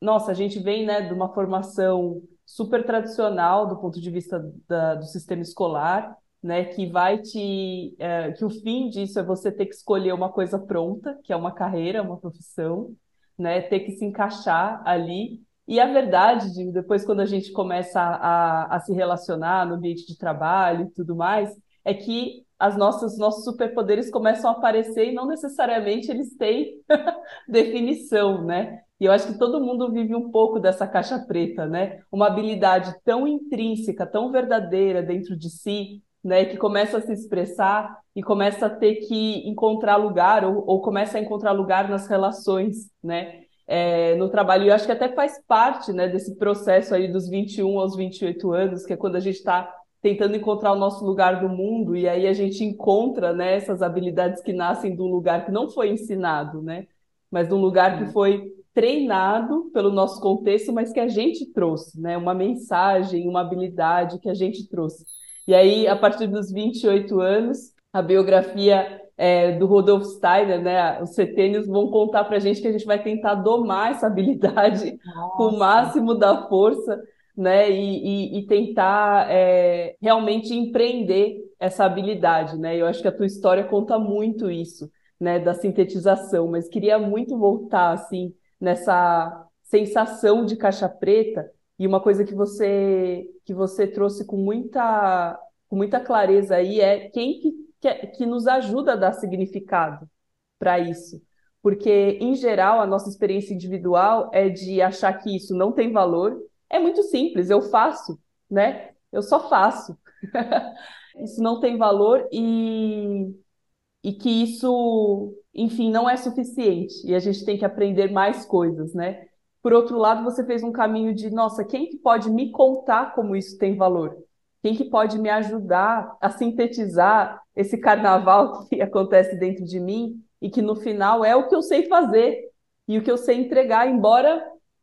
[SPEAKER 1] nossa, a gente vem, né, de uma formação super tradicional do ponto de vista da, do sistema escolar, né, que vai te, é, que o fim disso é você ter que escolher uma coisa pronta, que é uma carreira, uma profissão, né, ter que se encaixar ali. E a verdade, depois quando a gente começa a, a se relacionar no ambiente de trabalho e tudo mais, é que as nossas nossos superpoderes começam a aparecer e não necessariamente eles têm [laughs] definição, né? E eu acho que todo mundo vive um pouco dessa caixa preta, né? Uma habilidade tão intrínseca, tão verdadeira dentro de si, né? Que começa a se expressar e começa a ter que encontrar lugar ou, ou começa a encontrar lugar nas relações, né? É, no trabalho. E eu acho que até faz parte, né, desse processo aí dos 21 aos 28 anos, que é quando a gente está tentando encontrar o nosso lugar do mundo, e aí a gente encontra né, essas habilidades que nascem de um lugar que não foi ensinado, né? Mas de um lugar que foi treinado pelo nosso contexto, mas que a gente trouxe, né? Uma mensagem, uma habilidade que a gente trouxe. E aí, a partir dos 28 anos, a biografia é, do Rodolfo Steiner, né? Os setênios vão contar para a gente que a gente vai tentar domar essa habilidade Nossa. [laughs] com o máximo da força né, e, e, e tentar é, realmente empreender essa habilidade, né? Eu acho que a tua história conta muito isso, né, da sintetização, mas queria muito voltar assim nessa sensação de caixa preta e uma coisa que você que você trouxe com muita com muita clareza aí é quem que, que, que nos ajuda a dar significado para isso. Porque, em geral, a nossa experiência individual é de achar que isso não tem valor é muito simples, eu faço, né? Eu só faço. [laughs] isso não tem valor e, e que isso, enfim, não é suficiente. E a gente tem que aprender mais coisas, né? Por outro lado, você fez um caminho de, nossa, quem que pode me contar como isso tem valor? Quem que pode me ajudar a sintetizar esse carnaval [laughs] que acontece dentro de mim e que no final é o que eu sei fazer e o que eu sei entregar, embora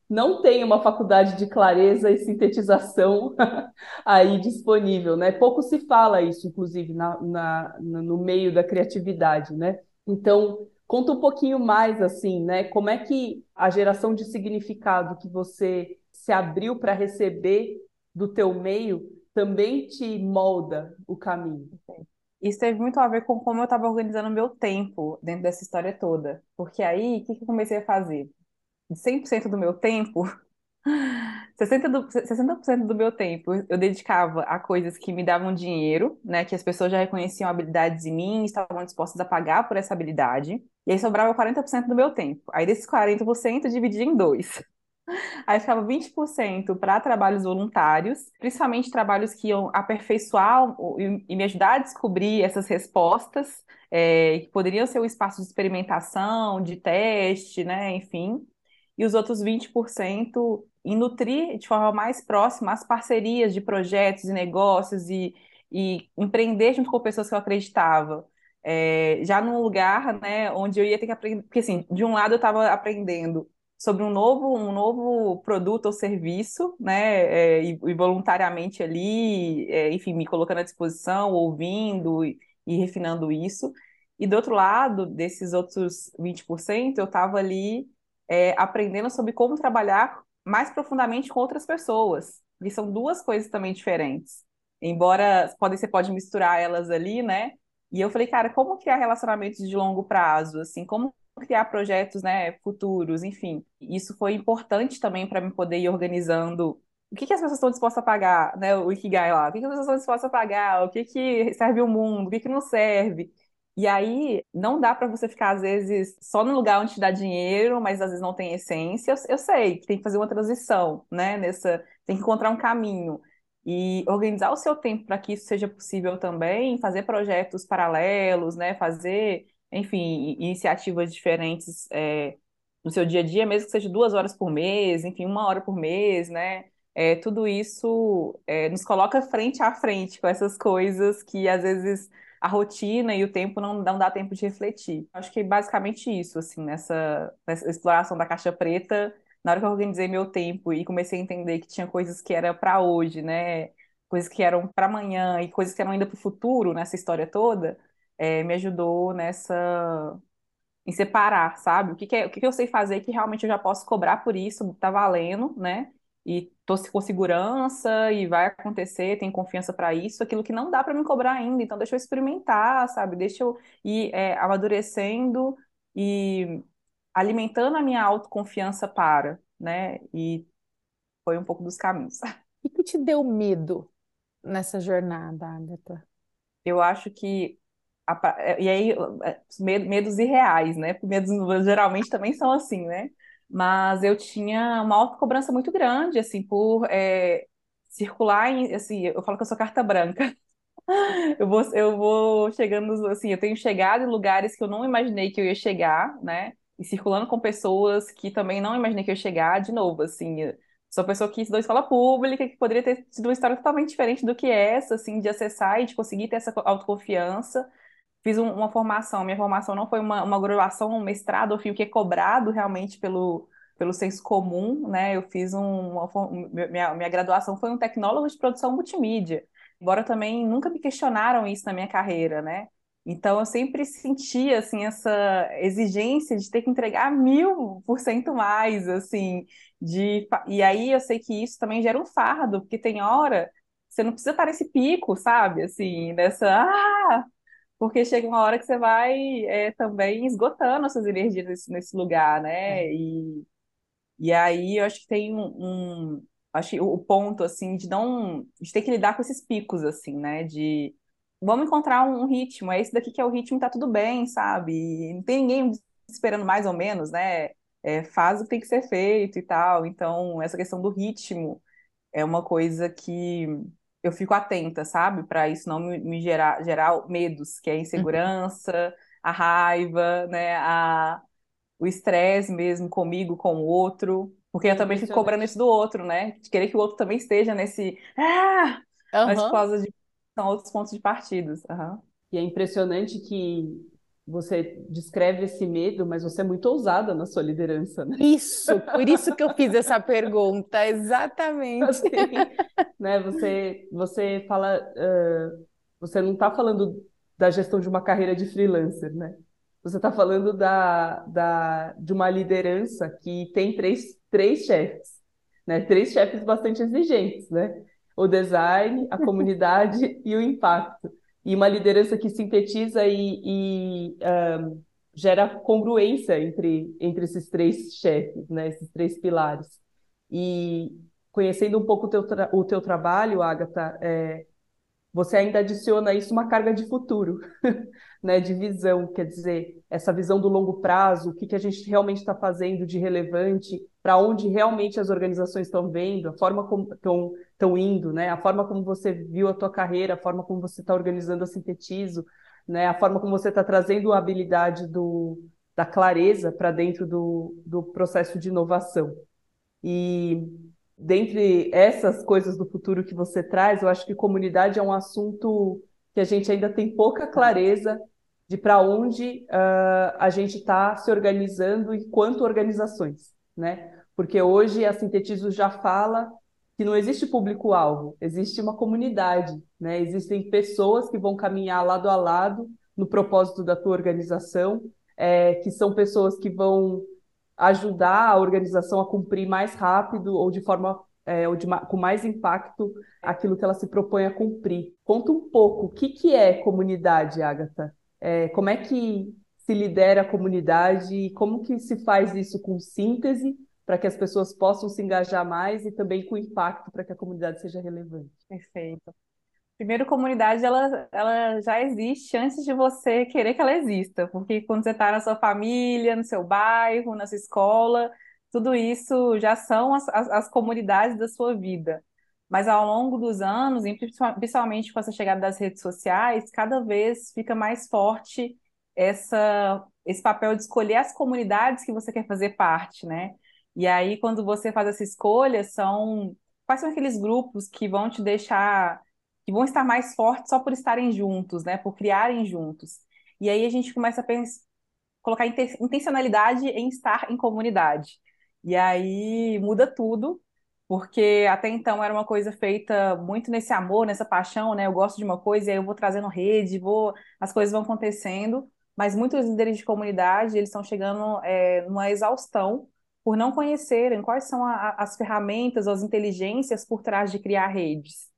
[SPEAKER 1] não tem uma faculdade de clareza e sintetização [laughs] aí disponível, né? Pouco se fala isso, inclusive, na, na, no meio da criatividade, né? Então, conta um pouquinho mais, assim, né? Como é que a geração de significado que você se abriu para receber do teu meio também te molda o caminho?
[SPEAKER 3] Isso teve muito a ver com como eu estava organizando o meu tempo dentro dessa história toda. Porque aí, o que, que eu comecei a fazer? de 100% do meu tempo, 60%, do, 60 do meu tempo eu dedicava a coisas que me davam dinheiro, né? Que as pessoas já reconheciam habilidades em mim, estavam dispostas a pagar por essa habilidade. E aí sobrava 40% do meu tempo. Aí desses 40% eu dividia em dois. [laughs] Aí ficava 20% para trabalhos voluntários, principalmente trabalhos que iam aperfeiçoar e me ajudar a descobrir essas respostas, é, que poderiam ser um espaço de experimentação, de teste, né, enfim e os outros 20% em nutrir de forma mais próxima as parcerias de projetos e negócios e, e empreender junto com pessoas que eu acreditava. É, já num lugar né, onde eu ia ter que aprender, porque assim, de um lado eu estava aprendendo sobre um novo, um novo produto ou serviço, né? É, e, e, voluntariamente ali, é, enfim, me colocando à disposição, ouvindo e, e refinando isso. E do outro lado, desses outros 20%, eu estava ali é, aprendendo sobre como trabalhar mais profundamente com outras pessoas. E são duas coisas também diferentes. Embora pode, você pode misturar elas ali, né? E eu falei, cara, como criar relacionamentos de longo prazo? Assim, como criar projetos, né, futuros, enfim. Isso foi importante também para me poder ir organizando o que, que as pessoas estão dispostas a pagar, né, o Ikigai lá, o que, que as pessoas estão dispostas a pagar, o que, que serve o mundo, o que, que não serve. E aí, não dá para você ficar, às vezes, só no lugar onde te dá dinheiro, mas às vezes não tem essência. Eu, eu sei que tem que fazer uma transição, né? Nessa, tem que encontrar um caminho. E organizar o seu tempo para que isso seja possível também, fazer projetos paralelos, né? Fazer enfim, iniciativas diferentes é, no seu dia a dia, mesmo que seja duas horas por mês, enfim, uma hora por mês, né? É, tudo isso é, nos coloca frente a frente com essas coisas que às vezes a rotina e o tempo não, não dá tempo de refletir. Acho que é basicamente isso, assim, nessa, nessa exploração da caixa preta, na hora que eu organizei meu tempo e comecei a entender que tinha coisas que era para hoje, né? Coisas que eram para amanhã e coisas que eram ainda para o futuro nessa história toda, é, me ajudou nessa em separar, sabe? O que, que, é, o que, que eu sei fazer que realmente eu já posso cobrar por isso, tá valendo, né? E tô com segurança e vai acontecer, tenho confiança para isso, aquilo que não dá para me cobrar ainda, então deixa eu experimentar, sabe? Deixa eu ir é, amadurecendo e alimentando a minha autoconfiança para, né? E foi um pouco dos caminhos. [laughs]
[SPEAKER 2] O que te deu medo nessa jornada, Agatha?
[SPEAKER 3] Eu acho que é, e aí, é, medos irreais, né? Porque medos geralmente também são assim, né? Mas eu tinha uma autocobrança muito grande, assim, por é, circular em, assim, eu falo que eu sou carta branca. [laughs] Eu vou, eu vou chegando, assim, eu tenho chegado em lugares que eu não imaginei que eu ia chegar, né? E circulando com pessoas que também não imaginei que eu ia chegar, de novo, assim, sou pessoa que estudou escola pública, que poderia ter sido uma história totalmente diferente do que essa, assim, de acessar e de conseguir ter essa autoconfiança fiz um, uma formação. Minha formação não foi uma, uma graduação, um mestrado, fui o que é cobrado realmente pelo, pelo senso comum, né? Eu fiz um, uma, minha, minha graduação foi um tecnólogo de produção multimídia, embora também nunca me questionaram isso na minha carreira, né? Então eu sempre sentia assim essa exigência de ter que entregar mil por cento mais, assim, de e aí eu sei que isso também gera um fardo, porque tem hora você não precisa estar nesse pico, sabe? Assim, nessa ah, porque chega uma hora que você vai é, também esgotando as suas energias nesse, nesse lugar, né? É. E, e aí eu acho que tem um, um acho que o ponto assim de não de ter que lidar com esses picos assim, né? De vamos encontrar um ritmo, é esse daqui que é o ritmo, tá tudo bem, sabe? E não tem ninguém esperando mais ou menos, né? É, faz o que tem que ser feito e tal. Então, essa questão do ritmo é uma coisa que eu fico atenta, sabe? Para isso não me, me, gerar, gerar medos, que é a insegurança, a raiva, né? A, o estresse mesmo comigo, com o outro. Porque eu também fico cobrando isso do outro, né? De querer que o outro também esteja nesse. Ah! Uhum. Mas por causa de. São outros pontos de partidos. Uhum.
[SPEAKER 1] E é impressionante que você descreve esse medo, mas você é muito ousada na sua liderança, né?
[SPEAKER 2] Isso, por isso que eu fiz essa pergunta, exatamente. [laughs] Assim,
[SPEAKER 1] né, você, você fala, uh, você não está falando da gestão de uma carreira de freelancer, né? Você está falando da, da, de uma liderança que tem três, três chefes, né? Três chefes bastante exigentes, né? O design, a comunidade [laughs] e o impacto e uma liderança que sintetiza e, e um, gera congruência entre, entre esses três chefes, né, esses três pilares. E conhecendo um pouco o teu, o teu trabalho, Agatha, é, você ainda adiciona isso uma carga de futuro, [laughs] né, de visão, quer dizer, essa visão do longo prazo, o que, que a gente realmente está fazendo de relevante, para onde realmente as organizações estão vendo, a forma como estão indo, né, a forma como você viu a tua carreira, a forma como você está organizando a Sintetizo, né, a forma como você está trazendo a habilidade do, da clareza para dentro do, do processo de inovação. E dentre essas coisas do futuro que você traz, eu acho que comunidade é um assunto que a gente ainda tem pouca clareza de para onde uh, a gente está se organizando enquanto organizações. né? Porque hoje a Sintetizo já fala que não existe público-alvo, existe uma comunidade, né? Existem pessoas que vão caminhar lado a lado no propósito da tua organização, é, que são pessoas que vão ajudar a organização a cumprir mais rápido ou de forma é, ou de, com mais impacto aquilo que ela se propõe a cumprir. Conta um pouco o que, que é comunidade, Agatha? É, como é que se lidera a comunidade e como que se faz isso com síntese para que as pessoas possam se engajar mais e também com impacto para que a comunidade seja relevante.
[SPEAKER 3] Perfeito. Primeiro, comunidade ela, ela já existe antes de você querer que ela exista, porque quando você está na sua família, no seu bairro, na sua escola, tudo isso já são as, as, as comunidades da sua vida. Mas ao longo dos anos, principalmente com essa chegada das redes sociais, cada vez fica mais forte essa, esse papel de escolher as comunidades que você quer fazer parte, né? E aí, quando você faz essa escolha, são quais são aqueles grupos que vão te deixar, que vão estar mais fortes só por estarem juntos, né? Por criarem juntos. E aí a gente começa a pensar, colocar intencionalidade em estar em comunidade. E aí muda tudo, porque até então era uma coisa feita muito nesse amor, nessa paixão, né? Eu gosto de uma coisa e aí eu vou trazendo rede, vou, as coisas vão acontecendo, mas muitos líderes de comunidade, eles estão chegando é, numa exaustão por não conhecerem quais são a, as ferramentas, as inteligências por trás de criar redes.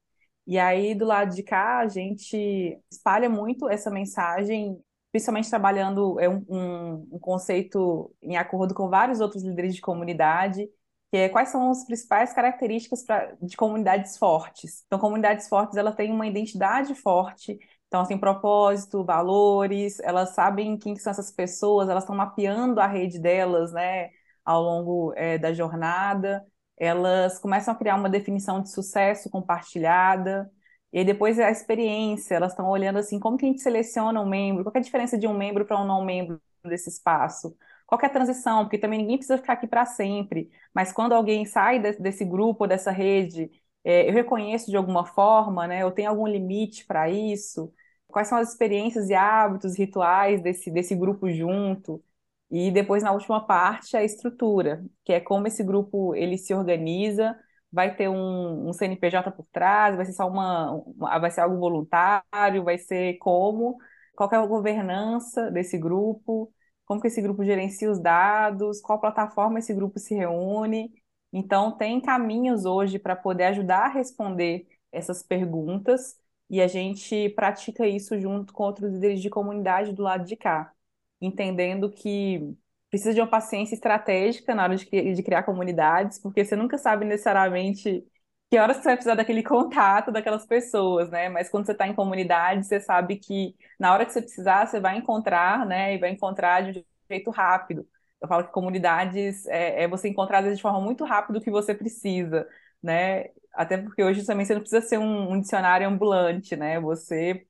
[SPEAKER 3] E aí, do lado de cá, a gente espalha muito essa mensagem, principalmente trabalhando é um, um, um conceito em acordo com vários outros líderes de comunidade, que é quais são as principais características pra, de comunidades fortes. Então, comunidades fortes, ela tem uma identidade forte, então, assim, propósito, valores, elas sabem quem são essas pessoas, elas estão mapeando a rede delas, né? ao longo é, da jornada, elas começam a criar uma definição de sucesso compartilhada, e aí depois a experiência, elas estão olhando assim, como que a gente seleciona um membro, qual é a diferença de um membro para um não membro desse espaço, qual é a transição, porque também ninguém precisa ficar aqui para sempre, mas quando alguém sai de, desse grupo, dessa rede, é, eu reconheço de alguma forma, né, eu tenho algum limite para isso, quais são as experiências e hábitos, rituais desse, desse grupo junto, e depois, na última parte, a estrutura, que é como esse grupo ele se organiza, vai ter um, um CNPJ por trás, vai ser só uma, uma, vai ser algo voluntário, vai ser como, qual é a governança desse grupo, como que esse grupo gerencia os dados, qual plataforma esse grupo se reúne. Então, tem caminhos hoje para poder ajudar a responder essas perguntas, e a gente pratica isso junto com outros líderes de comunidade do lado de cá entendendo que precisa de uma paciência estratégica na hora de, de criar comunidades, porque você nunca sabe necessariamente que horas você vai precisar daquele contato daquelas pessoas, né? Mas quando você está em comunidade, você sabe que na hora que você precisar, você vai encontrar, né? E vai encontrar de jeito rápido. Eu falo que comunidades é, é você encontrar de forma muito rápida o que você precisa, né? Até porque hoje também você não precisa ser um, um dicionário ambulante, né? Você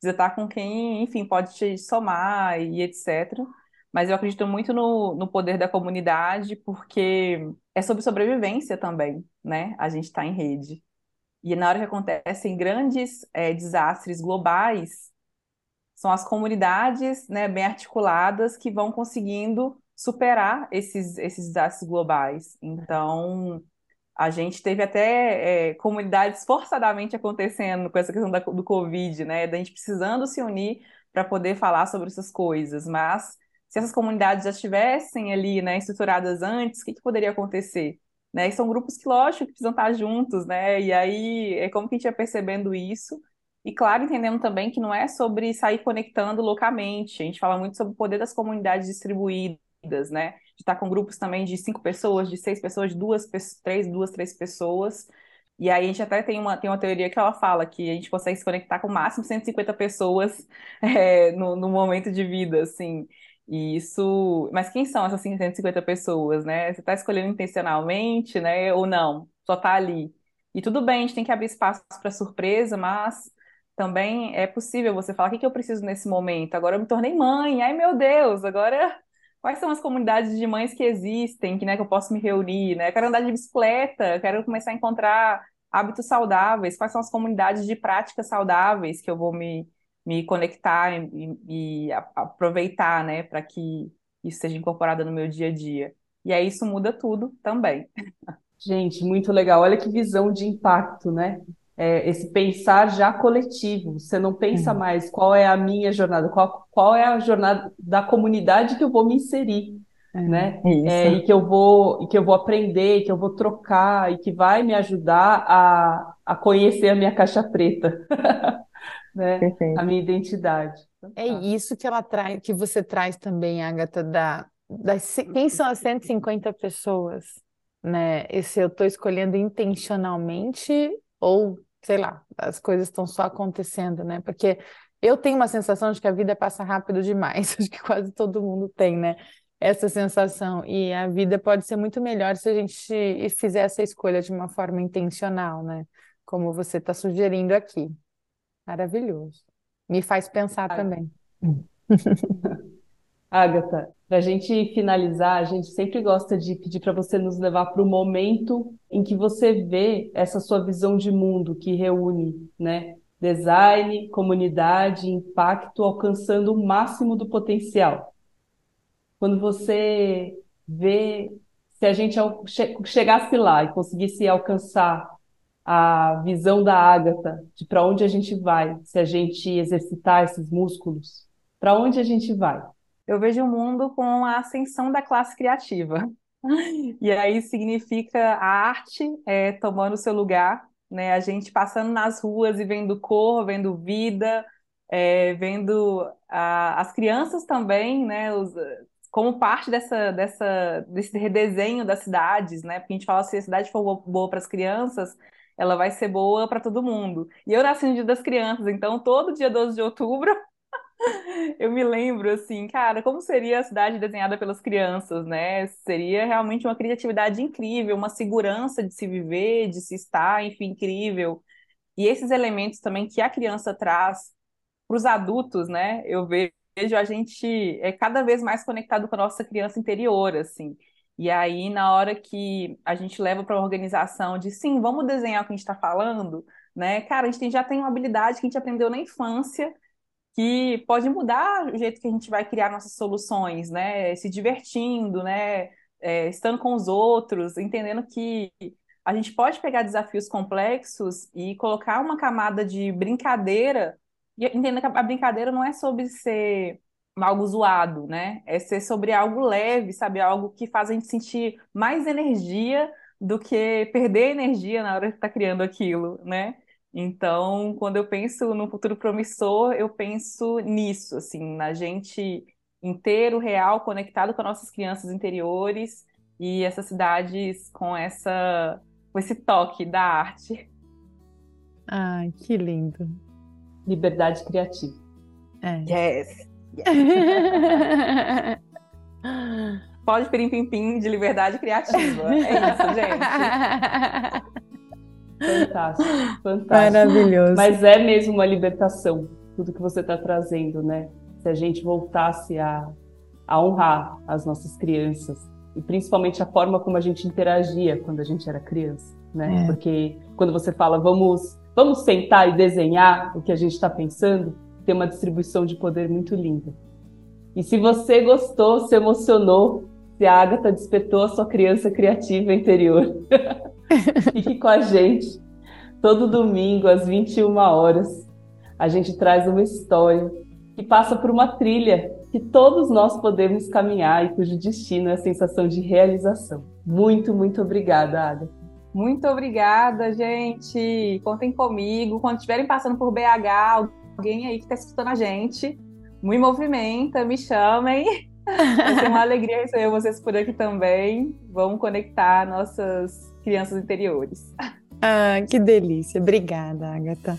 [SPEAKER 3] precisa estar com quem, enfim, pode te somar e etc. Mas eu acredito muito no, no poder da comunidade, porque é sobre sobrevivência também, né? A gente está em rede. E na hora que acontecem grandes é, desastres globais, são as comunidades né, bem articuladas que vão conseguindo superar esses, esses desastres globais. Então, a gente teve até é, comunidades forçadamente acontecendo com essa questão da, do Covid, né? Da gente precisando se unir para poder falar sobre essas coisas. Mas se essas comunidades já estivessem ali, né, estruturadas antes, o que, que poderia acontecer? Né? E são grupos que, lógico, precisam estar juntos, né? E aí é como que a gente ia percebendo isso. E claro, entendendo também que não é sobre sair conectando loucamente. A gente fala muito sobre o poder das comunidades distribuídas, né? de estar com grupos também de cinco pessoas, de seis pessoas, de duas, três, duas, três pessoas. E aí a gente até tem uma, tem uma teoria que ela fala que a gente consegue se conectar com o máximo 150 pessoas [laughs] é, no, no momento de vida, assim. E isso. Mas quem são essas 150 pessoas, né? Você está escolhendo intencionalmente, né? Ou não? Só está ali. E tudo bem, a gente tem que abrir espaço para surpresa, mas também é possível você falar: o que, que eu preciso nesse momento? Agora eu me tornei mãe, ai meu Deus, agora [laughs] quais são as comunidades de mães que existem, que, né, que eu posso me reunir, né? Eu quero andar de bicicleta, quero começar a encontrar hábitos saudáveis, quais são as comunidades de práticas saudáveis que eu vou me, me conectar e, e aproveitar, né, para que isso seja incorporado no meu dia a dia. E aí isso muda tudo também.
[SPEAKER 1] Gente, muito legal. Olha que visão de impacto, né? É, esse pensar já coletivo. Você não pensa é. mais qual é a minha jornada, qual, qual é a jornada da comunidade que eu vou me inserir, é. né? É, e que eu vou e que eu vou aprender, que eu vou trocar e que vai me ajudar a, a conhecer a minha caixa preta, [laughs] né? A minha identidade.
[SPEAKER 2] É isso que ela traz, que você traz também, Agatha, da, das, quem são as 150 pessoas, né? Esse eu estou escolhendo intencionalmente ou, sei lá, as coisas estão só acontecendo, né? Porque eu tenho uma sensação de que a vida passa rápido demais, [laughs] acho que quase todo mundo tem, né? Essa sensação. E a vida pode ser muito melhor se a gente fizer essa escolha de uma forma intencional, né? Como você está sugerindo aqui. Maravilhoso. Me faz pensar ah. também. [laughs]
[SPEAKER 1] Agatha, para a gente finalizar, a gente sempre gosta de pedir para você nos levar para o momento em que você vê essa sua visão de mundo que reúne, né? Design, comunidade, impacto, alcançando o máximo do potencial. Quando você vê, se a gente chegasse lá e conseguisse alcançar a visão da Ágata de para onde a gente vai, se a gente exercitar esses músculos, para onde a gente vai?
[SPEAKER 3] Eu vejo o mundo com a ascensão da classe criativa. [laughs] E aí significa a arte é, tomando seu lugar, né? A gente passando nas ruas e vendo cor, vendo vida, é, vendo a, as crianças também, né? Os, como parte dessa, dessa, desse redesenho das cidades, né? Porque a gente fala se a cidade for boa para as crianças, ela vai ser boa para todo mundo. E eu nasci no Dia das Crianças, então todo dia 12 de outubro [laughs] eu me lembro assim, cara, como seria a cidade desenhada pelas crianças, né? Seria realmente uma criatividade incrível, uma segurança de se viver, de se estar, enfim, incrível. E esses elementos também que a criança traz para os adultos, né? Eu vejo a gente é cada vez mais conectado com a nossa criança interior, assim. E aí, na hora que a gente leva para a organização de sim, vamos desenhar o que a gente está falando, né? Cara, a gente já tem uma habilidade que a gente aprendeu na infância que pode mudar o jeito que a gente vai criar nossas soluções, né? Se divertindo, né? É, estando com os outros, entendendo que a gente pode pegar desafios complexos e colocar uma camada de brincadeira, e entender que a brincadeira não é sobre ser algo zoado, né? É ser sobre algo leve, sabe? Algo que faz a gente sentir mais energia do que perder energia na hora que está criando aquilo, né? Então, quando eu penso no futuro promissor, eu penso nisso, assim, na gente inteiro, real, conectado com nossas crianças interiores e essas cidades com essa com esse toque da arte.
[SPEAKER 2] Ai, que lindo.
[SPEAKER 1] Liberdade criativa.
[SPEAKER 3] É. Yes. [laughs] Pode pirim pim pim de liberdade criativa. É isso, gente. [laughs]
[SPEAKER 1] Fantástico, fantástico.
[SPEAKER 2] Maravilhoso.
[SPEAKER 1] Mas é mesmo uma libertação, tudo que você está trazendo, né? Se a gente voltasse a, a honrar as nossas crianças, e principalmente a forma como a gente interagia quando a gente era criança, né? É. Porque quando você fala, vamos, vamos sentar e desenhar o que a gente está pensando, tem uma distribuição de poder muito linda. E se você gostou, se emocionou, se a Agatha despertou a sua criança criativa interior, [laughs] Fique com a gente. Todo domingo, às 21 horas, a gente traz uma história que passa por uma trilha que todos nós podemos caminhar e cujo destino é a sensação de realização. Muito, muito obrigada, Agatha.
[SPEAKER 3] Muito obrigada, gente. Contem comigo. Quando estiverem passando por BH, alguém aí que está escutando a gente, me movimenta, me chamem. Vai ser uma alegria receber vocês por aqui também. Vamos conectar nossas crianças interiores.
[SPEAKER 2] Ah, que delícia. Obrigada, Agatha.